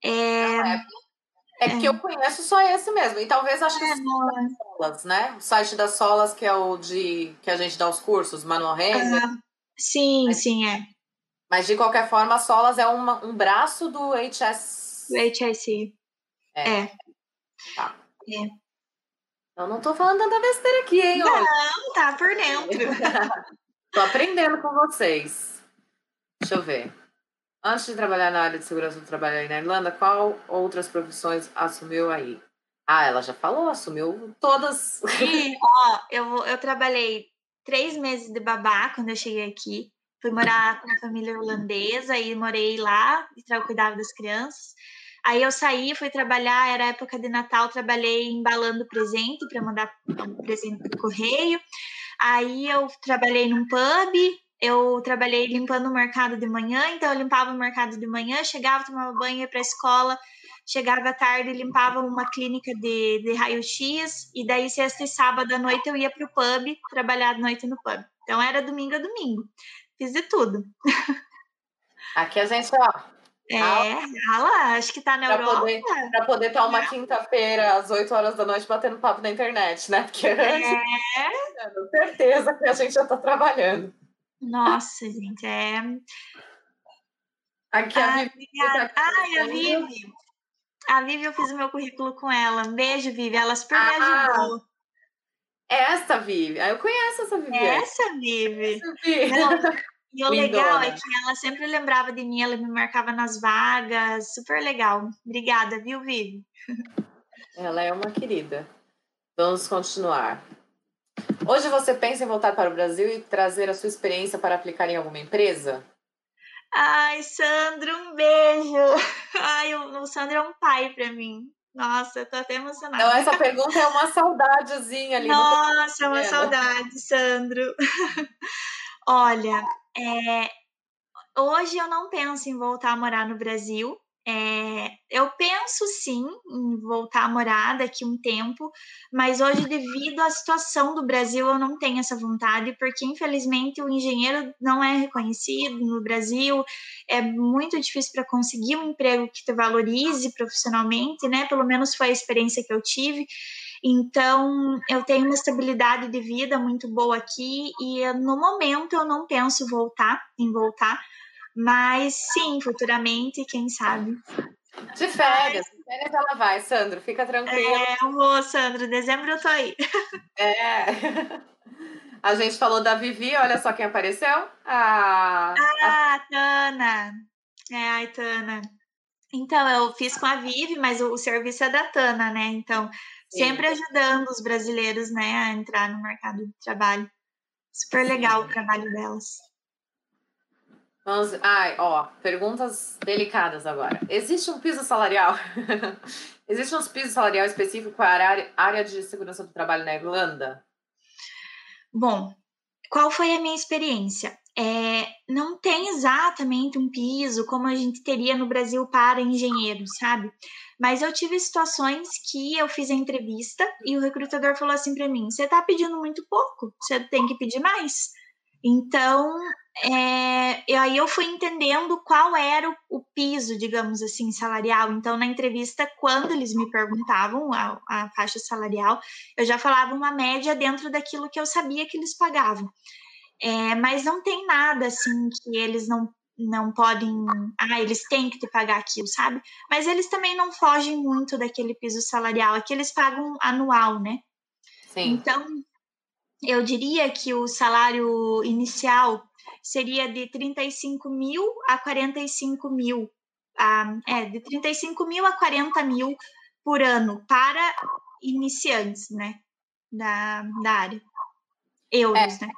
É, é, é que é. eu conheço só esse mesmo. E talvez acho que é, Solas, né? O site das Solas, que é o de que a gente dá os cursos, Manual Renner. Uh, sim, mas, sim, é. Mas de qualquer forma, a Solas é uma, um braço do HS. Do HIC. É. é. Tá. É. Eu não tô falando tanta besteira aqui, hein? Não, tá por dentro. Tô aprendendo com vocês. Deixa eu ver. Antes de trabalhar na área de segurança do trabalho aí na Irlanda, qual outras profissões assumiu aí? Ah, ela já falou, assumiu todas. Sim, ó, eu, eu trabalhei três meses de babá quando eu cheguei aqui. Fui morar com uma família irlandesa e morei lá e cuidava das crianças. Aí eu saí, fui trabalhar, era época de Natal, trabalhei embalando presente para mandar um presente pro correio. Aí eu trabalhei num pub, eu trabalhei limpando o mercado de manhã, então eu limpava o mercado de manhã, chegava, tomava banho, ia para a escola, chegava à tarde, limpava uma clínica de, de raio-x, e daí sexta e sábado à noite eu ia para o pub, trabalhar à noite no pub. Então era domingo a domingo. Fiz de tudo. Aqui a gente, ó, é, rala, acho que tá na pra Europa. Poder, pra poder estar uma quinta-feira, às 8 horas da noite, batendo papo na internet, né? Porque é. com certeza que a gente já tá trabalhando. Nossa, gente, é. Aqui a Vivi. Tá Ai, a Vivi. A Vivi, eu fiz o meu currículo com ela. Um beijo, Vivi. Ela super ah, me ajudou. Essa Vivi. Ah, eu conheço essa Vivi. Essa Vivi. Essa Vivi. Não, e o legal é que ela sempre lembrava de mim, ela me marcava nas vagas. Super legal. Obrigada, viu, Vivi? Ela é uma querida. Vamos continuar. Hoje você pensa em voltar para o Brasil e trazer a sua experiência para aplicar em alguma empresa? Ai, Sandro, um beijo. Ai, o, Sandro é um pai para mim. Nossa, eu tô até emocionada. Então, essa pergunta é uma saudadezinha ali. Nossa, é uma saudade, Sandro. Olha, é, hoje eu não penso em voltar a morar no Brasil. É, eu penso sim em voltar a morar daqui um tempo, mas hoje, devido à situação do Brasil, eu não tenho essa vontade, porque infelizmente o engenheiro não é reconhecido no Brasil, é muito difícil para conseguir um emprego que te valorize profissionalmente, né? Pelo menos foi a experiência que eu tive. Então, eu tenho uma estabilidade de vida muito boa aqui e no momento eu não penso voltar, em voltar, mas sim, futuramente, quem sabe. De férias, de férias ela vai, Sandro, fica tranquilo. É, eu vou, Sandro, dezembro eu tô aí. É. A gente falou da Vivi, olha só quem apareceu. A, ah, a Tana. É, a Tana. Então, eu fiz com a Vivi, mas o, o serviço é da Tana, né? Então, sempre ajudando os brasileiros, né, a entrar no mercado de trabalho. Super legal o trabalho delas. Vamos, ai, ó, perguntas delicadas agora. Existe um piso salarial? Existe um piso salarial específico para a área, de segurança do trabalho na Irlanda? Bom, qual foi a minha experiência? É, não tem exatamente um piso como a gente teria no Brasil para engenheiros, sabe? Mas eu tive situações que eu fiz a entrevista e o recrutador falou assim para mim: você está pedindo muito pouco, você tem que pedir mais. Então, é, e aí eu fui entendendo qual era o, o, piso, digamos assim, salarial. Então, na entrevista, quando eles me perguntavam a, a, faixa salarial, eu já falava uma média dentro daquilo que eu sabia que eles pagavam. É, mas não tem nada assim que eles não não podem, ah, eles têm que te pagar aquilo, sabe? Mas eles também não fogem muito daquele piso salarial, aqui eles pagam anual, né? Sim. Então, eu diria que o salário inicial seria de 35 mil a 45 mil, ah, é, de 35 mil a 40 mil por ano para iniciantes, né, da, da área. Euros, é. né?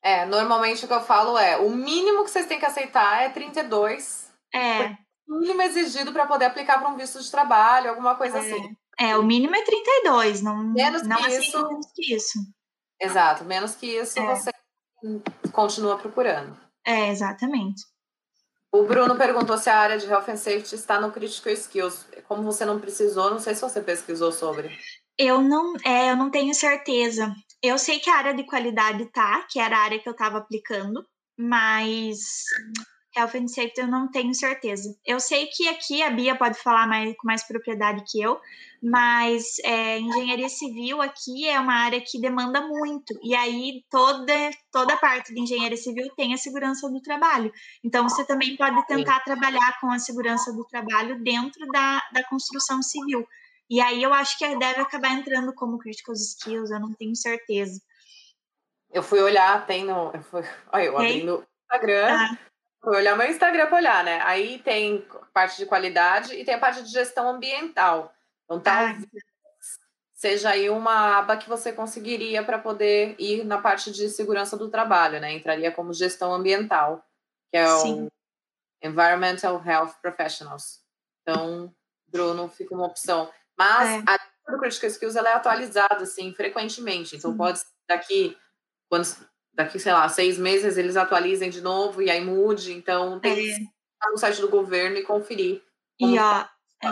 É, normalmente o que eu falo é, o mínimo que vocês têm que aceitar é 32. É. O mínimo exigido para poder aplicar para um visto de trabalho, alguma coisa é. assim. É, o mínimo é 32, não menos não que isso. menos que isso. Exato, menos que isso é. você continua procurando. É, exatamente. O Bruno perguntou se a área de Health and Safety está no Critical Skills. Como você não precisou, não sei se você pesquisou sobre. Eu não, é, eu não tenho certeza. Eu sei que a área de qualidade tá, que era a área que eu estava aplicando, mas Health and Safety eu não tenho certeza. Eu sei que aqui a Bia pode falar mais, com mais propriedade que eu, mas é, engenharia civil aqui é uma área que demanda muito, e aí toda, toda parte de engenharia civil tem a segurança do trabalho. Então você também pode tentar trabalhar com a segurança do trabalho dentro da, da construção civil. E aí eu acho que deve acabar entrando como critical skills, eu não tenho certeza. Eu fui olhar, tem no. Eu fui, olha, eu abri no Instagram. Ah. Fui olhar meu Instagram para olhar, né? Aí tem parte de qualidade e tem a parte de gestão ambiental. Então, talvez ah. seja aí uma aba que você conseguiria para poder ir na parte de segurança do trabalho, né? Entraria como gestão ambiental, que é Sim. o Environmental Health Professionals. Então, Bruno, fica uma opção. Mas é. a do Critical Skills ela é atualizada, assim, frequentemente. Então, Sim. pode daqui, quando, daqui, sei lá, seis meses eles atualizem de novo e aí mude. Então, tem é. que estar no site do governo e conferir. E, ó, é.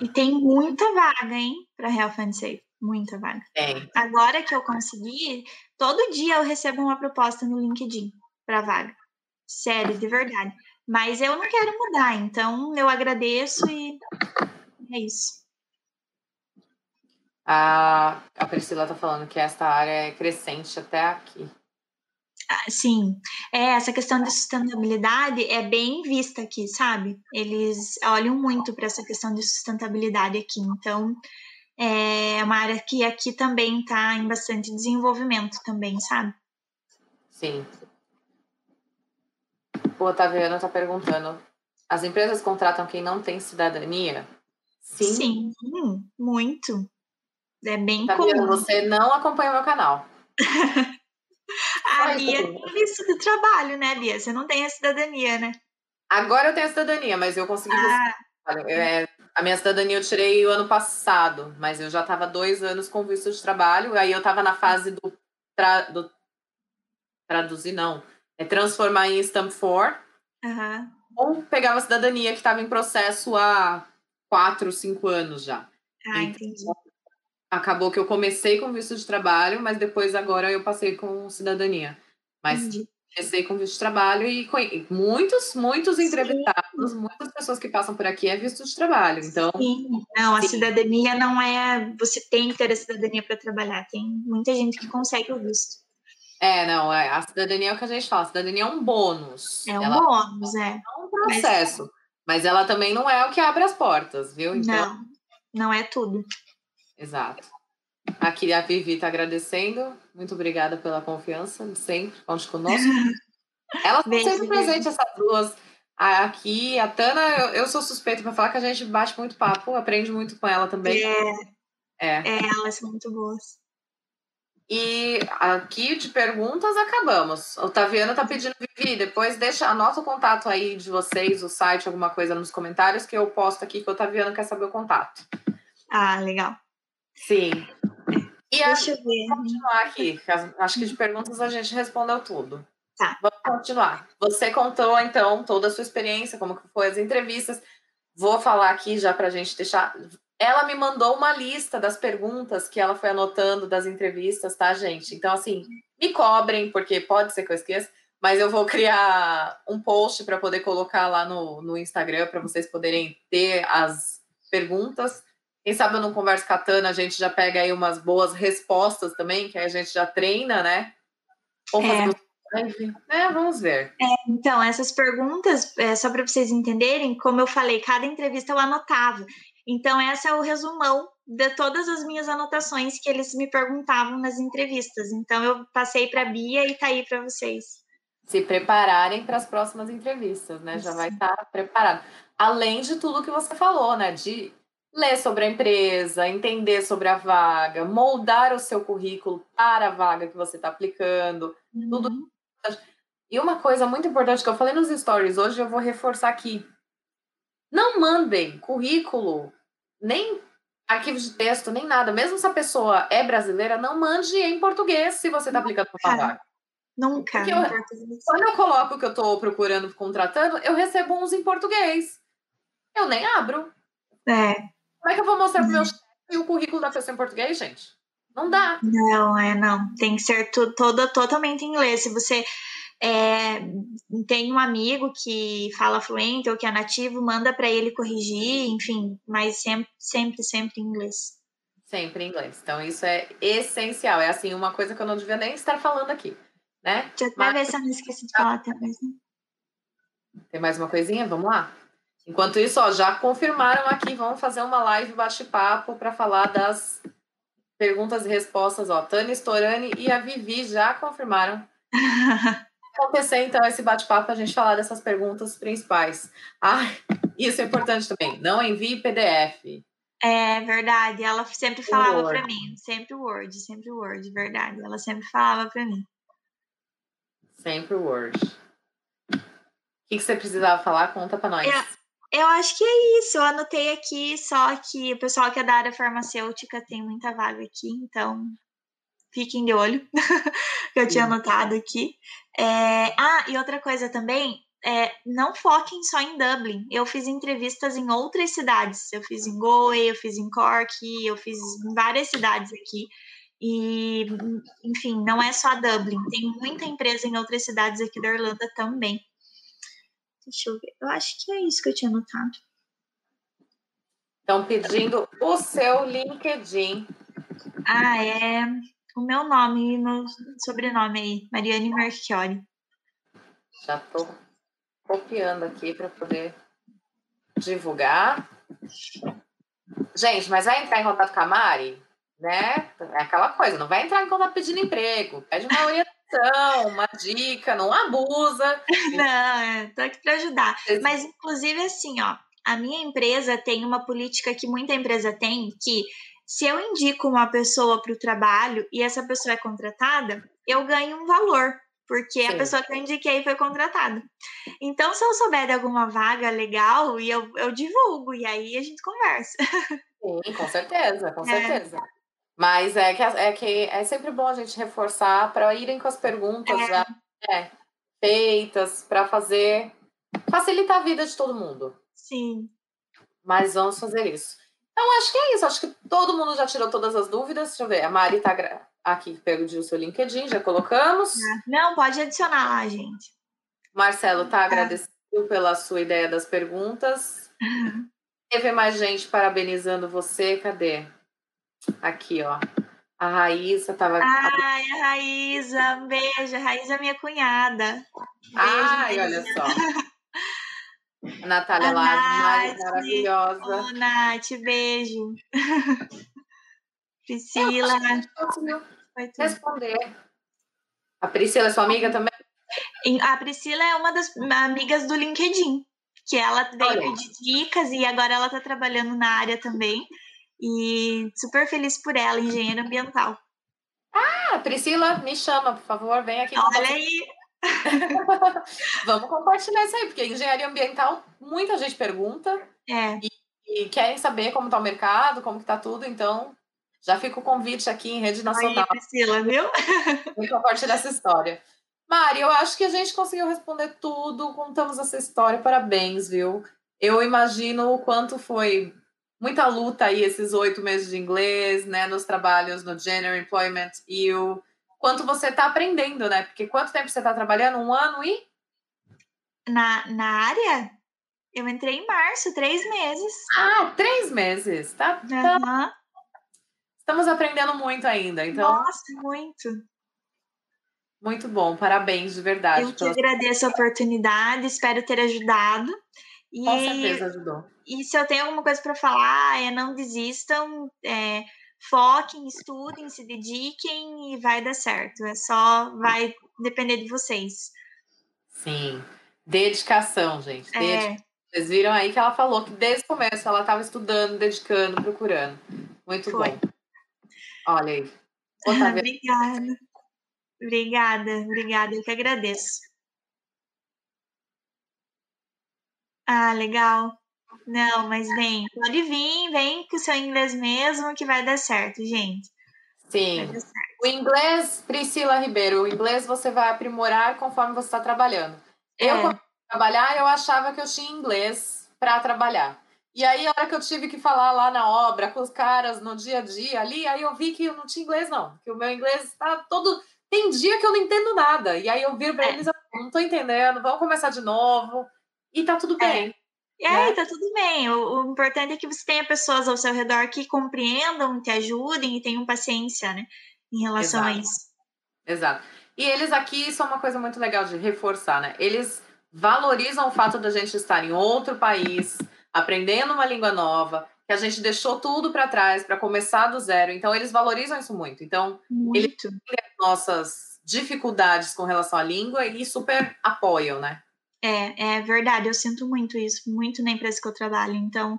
e tem muita vaga, hein, para Health and Safe. Muita vaga. Tem. Agora que eu consegui, todo dia eu recebo uma proposta no LinkedIn para vaga. Sério, de verdade. Mas eu não quero mudar, então eu agradeço e é isso. A, a Priscila está falando que esta área é crescente até aqui. Ah, sim, é, essa questão de sustentabilidade é bem vista aqui, sabe? Eles olham muito para essa questão de sustentabilidade aqui, então é uma área que aqui também está em bastante desenvolvimento também, sabe? Sim. O Otaviano está perguntando: as empresas contratam quem não tem cidadania? Sim. Sim, muito. É bem tá comum. Você não acompanha o meu canal. a Bia tem isso do trabalho, né, Bia? Você não tem a cidadania, né? Agora eu tenho a cidadania, mas eu consegui. Ah. É, a minha cidadania eu tirei o ano passado, mas eu já estava dois anos com visto de trabalho. Aí eu estava na fase do, tra, do traduzir, não, é transformar em Stamp 4. Uhum. Ou pegava a cidadania que estava em processo há quatro, cinco anos já. Ah, então, entendi acabou que eu comecei com visto de trabalho, mas depois agora eu passei com cidadania. Mas Entendi. comecei com visto de trabalho e muitos, muitos entrevistados, Sim. muitas pessoas que passam por aqui é visto de trabalho. Então, Sim. não, a Sim. cidadania não é você tem que ter a cidadania para trabalhar. Tem muita gente que consegue o visto. É, não, é, a cidadania é o que a gente fala, a cidadania é um bônus. É um ela bônus, é. É um processo. Mas... mas... ela também não é o que abre as portas, viu? Então... Não, não é tudo. Exato. Aqui a Vivi está agradecendo. Muito obrigada pela confiança, sempre. Conte conosco. Elas estão sempre presentes, essas duas. Aqui, a Tana, eu, eu sou suspeita para falar que a gente bate muito papo, aprende muito com ela também. É, é. é elas são muito boas. E aqui de perguntas acabamos. O Taviano tá pedindo, Vivi, depois deixa, anota o contato aí de vocês, o site, alguma coisa nos comentários, que eu posto aqui que o Taviano quer saber o contato. Ah, legal. Sim. E Deixa eu ver. continuar aqui. Acho que de perguntas a gente respondeu tudo. Tá. Vamos continuar. Você contou, então, toda a sua experiência, como que foi as entrevistas. vou falar aqui já para a gente deixar. Ela me mandou uma lista das perguntas que ela foi anotando das entrevistas, tá, gente? Então, assim, me cobrem, porque pode ser que eu esqueça, mas eu vou criar um post para poder colocar lá no, no Instagram para vocês poderem ter as perguntas. Quem sabe eu não converso com a Tana, a gente já pega aí umas boas respostas também, que aí a gente já treina, né? Ou fazer é. é, vamos ver. É, então, essas perguntas, é, só para vocês entenderem, como eu falei, cada entrevista eu anotava. Então, essa é o resumão de todas as minhas anotações que eles me perguntavam nas entrevistas. Então, eu passei para a Bia e tá aí para vocês. Se prepararem para as próximas entrevistas, né? Já vai estar tá preparado. Além de tudo que você falou, né? De ler sobre a empresa, entender sobre a vaga, moldar o seu currículo para a vaga que você está aplicando, uhum. tudo. E uma coisa muito importante que eu falei nos stories hoje, eu vou reforçar aqui. Não mandem currículo, nem arquivo de texto, nem nada. Mesmo se a pessoa é brasileira, não mande em português se você está aplicando para vaga. Nunca. Eu, quando eu coloco o que eu estou procurando, contratando, eu recebo uns em português. Eu nem abro. É. Como é que eu vou mostrar pro meu chefe o currículo da pessoa em português, gente? Não dá. Não, é, não. Tem que ser todo, totalmente em inglês. Se você é, tem um amigo que fala fluente ou que é nativo, manda para ele corrigir, enfim, mas sempre, sempre, sempre em inglês. Sempre em inglês. Então, isso é essencial. É assim, uma coisa que eu não devia nem estar falando aqui, né? Deixa eu até mas... ver se eu não esqueci de falar também. Tem mais uma coisinha? Vamos lá? Enquanto isso, ó, já confirmaram aqui, vamos fazer uma live bate-papo para falar das perguntas e respostas. Ó, Tânia Storani e a Vivi já confirmaram. acontecer, então, esse bate-papo a gente falar dessas perguntas principais. Ah, isso é importante também. Não envie PDF. É verdade. Ela sempre falava para mim. Sempre Word, sempre Word, verdade. Ela sempre falava para mim. Sempre Word. O que, que você precisava falar? Conta para nós. É, eu acho que é isso. Eu anotei aqui, só que o pessoal que é da área farmacêutica tem muita vaga aqui, então fiquem de olho, que eu tinha anotado aqui. É... Ah, e outra coisa também, é, não foquem só em Dublin. Eu fiz entrevistas em outras cidades. Eu fiz em Galway, eu fiz em Cork, eu fiz em várias cidades aqui. E, enfim, não é só Dublin. Tem muita empresa em outras cidades aqui da Irlanda também. Deixa eu ver. Eu acho que é isso que eu tinha anotado. Estão pedindo o seu LinkedIn. Ah, é o meu nome e meu sobrenome aí, Mariane Marchiori. Já estou copiando aqui para poder divulgar. Gente, mas vai entrar em contato com a Mari, né? É aquela coisa, não vai entrar em contato pedindo emprego, pede uma orientação uma dica, não abusa. Não, tô aqui para ajudar. Mas, inclusive, assim, ó, a minha empresa tem uma política que muita empresa tem, que se eu indico uma pessoa para o trabalho e essa pessoa é contratada, eu ganho um valor, porque Sim. a pessoa que eu indiquei foi contratada. Então, se eu souber de alguma vaga legal, eu, eu divulgo, e aí a gente conversa. Sim, com certeza, com é. Mas é que, é que é sempre bom a gente reforçar para irem com as perguntas é. já é, feitas, para fazer. facilitar a vida de todo mundo. Sim. Mas vamos fazer isso. Então, acho que é isso. Acho que todo mundo já tirou todas as dúvidas. Deixa eu ver. A Mari está aqui, perguntou o seu LinkedIn, já colocamos. É. Não, pode adicionar lá, gente. Marcelo está é. agradecido pela sua ideia das perguntas. Teve mais gente parabenizando você. Cadê? Aqui, ó. A Raíssa estava. Ai, a Raíssa, um beijo. A Raíssa é minha cunhada. Beijo, Ai, olha só. A Natália a Nath, maravilhosa. Ô, Nath, beijo. Priscila. responder. A Priscila é sua amiga também? A Priscila é uma das amigas do LinkedIn, que ela veio pedir dicas e agora ela está trabalhando na área também. E super feliz por ela, engenheira ambiental. Ah, Priscila, me chama, por favor, vem aqui. Olha aí. Vamos compartilhar isso aí, porque engenharia ambiental, muita gente pergunta. É. E, e querem saber como está o mercado, como está tudo, então já fica o convite aqui em rede nacional. Aí, Priscila, viu? Vem compartilhar essa história. Mari, eu acho que a gente conseguiu responder tudo, contamos essa história, parabéns, viu? eu imagino o quanto foi muita luta aí esses oito meses de inglês, né, nos trabalhos no General Employment e o quanto você está aprendendo, né? Porque quanto tempo você está trabalhando? Um ano e? Na, na área? Eu entrei em março, três meses. Ah, três meses. Tá, tá. Estamos aprendendo muito ainda, então. Nossa, muito. Muito bom, parabéns, de verdade. Eu te agradeço a oportunidade, espero ter ajudado. E, Com certeza ajudou. E se eu tenho alguma coisa para falar, é não desistam, é, foquem, estudem, se dediquem e vai dar certo. É só, vai depender de vocês. Sim, dedicação, gente. É. Vocês viram aí que ela falou que desde o começo ela estava estudando, dedicando, procurando. Muito Foi. bom. Olha aí. obrigada. Obrigada, obrigada. Eu que agradeço. Ah, legal. Não, mas vem, pode vir, vem com o seu inglês mesmo que vai dar certo, gente. Sim. Certo. O inglês, Priscila Ribeiro, o inglês você vai aprimorar conforme você está trabalhando. É. Eu, quando trabalhar, eu achava que eu tinha inglês para trabalhar. E aí, a hora que eu tive que falar lá na obra com os caras no dia a dia ali, aí eu vi que eu não tinha inglês, não. Que o meu inglês está todo. Tem dia que eu não entendo nada. E aí eu viro para é. eles, não estou entendendo, vamos começar de novo. E tá tudo bem. E aí, né? tá tudo bem. O, o, importante é que você tenha pessoas ao seu redor que compreendam, que ajudem e tenham paciência, né? Em relação Exato. a isso. Exato. E eles aqui, isso é uma coisa muito legal de reforçar, né? Eles valorizam o fato da gente estar em outro país, aprendendo uma língua nova, que a gente deixou tudo para trás para começar do zero. Então, eles valorizam isso muito. Então, muito. eles têm nossas dificuldades com relação à língua e super apoiam, né? É, é verdade. Eu sinto muito isso, muito na empresa que eu trabalho. Então,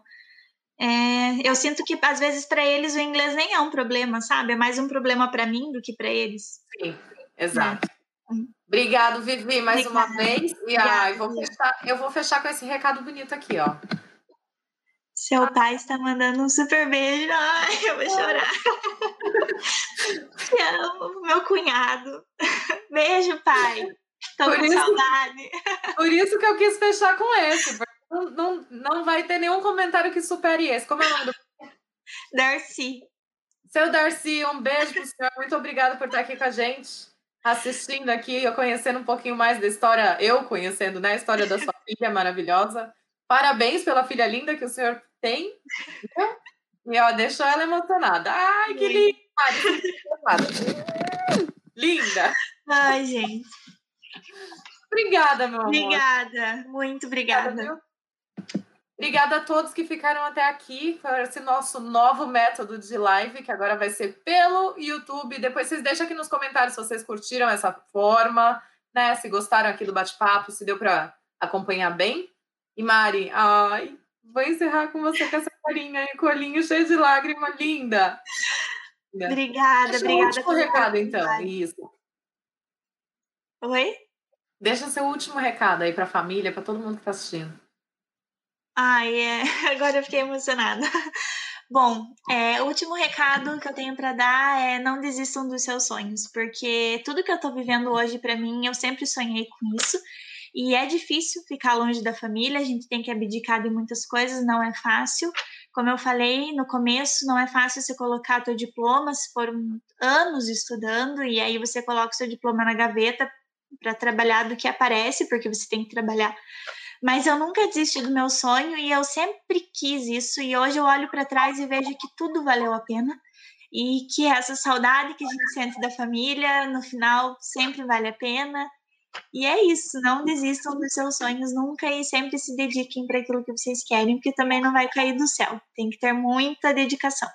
é, eu sinto que às vezes para eles o inglês nem é um problema, sabe? É mais um problema para mim do que para eles. Sim, exato. É. Obrigado, Vivi, mais Obrigada. uma vez. E ai, vou fechar, eu vou fechar com esse recado bonito aqui, ó. Seu pai está mandando um super beijo. Ai, eu vou chorar. Te amo, meu cunhado. Beijo, pai. Tô por com isso, saudade. Por isso que eu quis fechar com esse. Não, não, não vai ter nenhum comentário que supere esse. Como é o nome do. Darcy. Seu Darcy, um beijo pro senhor. Muito obrigada por estar aqui com a gente, assistindo aqui, eu conhecendo um pouquinho mais da história, eu conhecendo, né? A história da sua filha maravilhosa. Parabéns pela filha linda que o senhor tem. E ó, deixou ela emocionada. Ai, que linda! linda! Ai, gente. Obrigada, meu amor. Obrigada, muito obrigada. Obrigada, obrigada a todos que ficaram até aqui com esse nosso novo método de live, que agora vai ser pelo YouTube. Depois vocês deixam aqui nos comentários se vocês curtiram essa forma, né? Se gostaram aqui do bate-papo, se deu para acompanhar bem. E Mari, ai, vou encerrar com você com essa colinha aí, colinho cheio de lágrima, linda. Obrigada, Deixa obrigada. Último recado, então. Isso. Oi? Deixa seu último recado aí para a família, para todo mundo que está assistindo. Ai, é... agora eu fiquei emocionada. Bom, é, o último recado que eu tenho para dar é não desistam dos seus sonhos, porque tudo que eu estou vivendo hoje para mim, eu sempre sonhei com isso e é difícil ficar longe da família, a gente tem que abdicar de muitas coisas, não é fácil. Como eu falei no começo, não é fácil você colocar seu diploma, se for anos estudando, e aí você coloca o seu diploma na gaveta para trabalhar do que aparece, porque você tem que trabalhar. Mas eu nunca desisti do meu sonho e eu sempre quis isso, e hoje eu olho para trás e vejo que tudo valeu a pena e que essa saudade que a gente sente da família, no final, sempre vale a pena. E é isso, não desistam dos seus sonhos nunca e sempre se dediquem para aquilo que vocês querem, porque também não vai cair do céu. Tem que ter muita dedicação.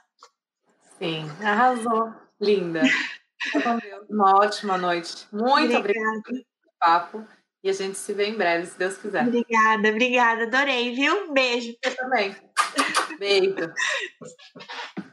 Sim, arrasou. Linda. Uma ótima noite. Muito obrigada, pelo papo. E a gente se vê em breve, se Deus quiser. Obrigada, obrigada. Adorei, viu? Beijo. Eu também. Beijo.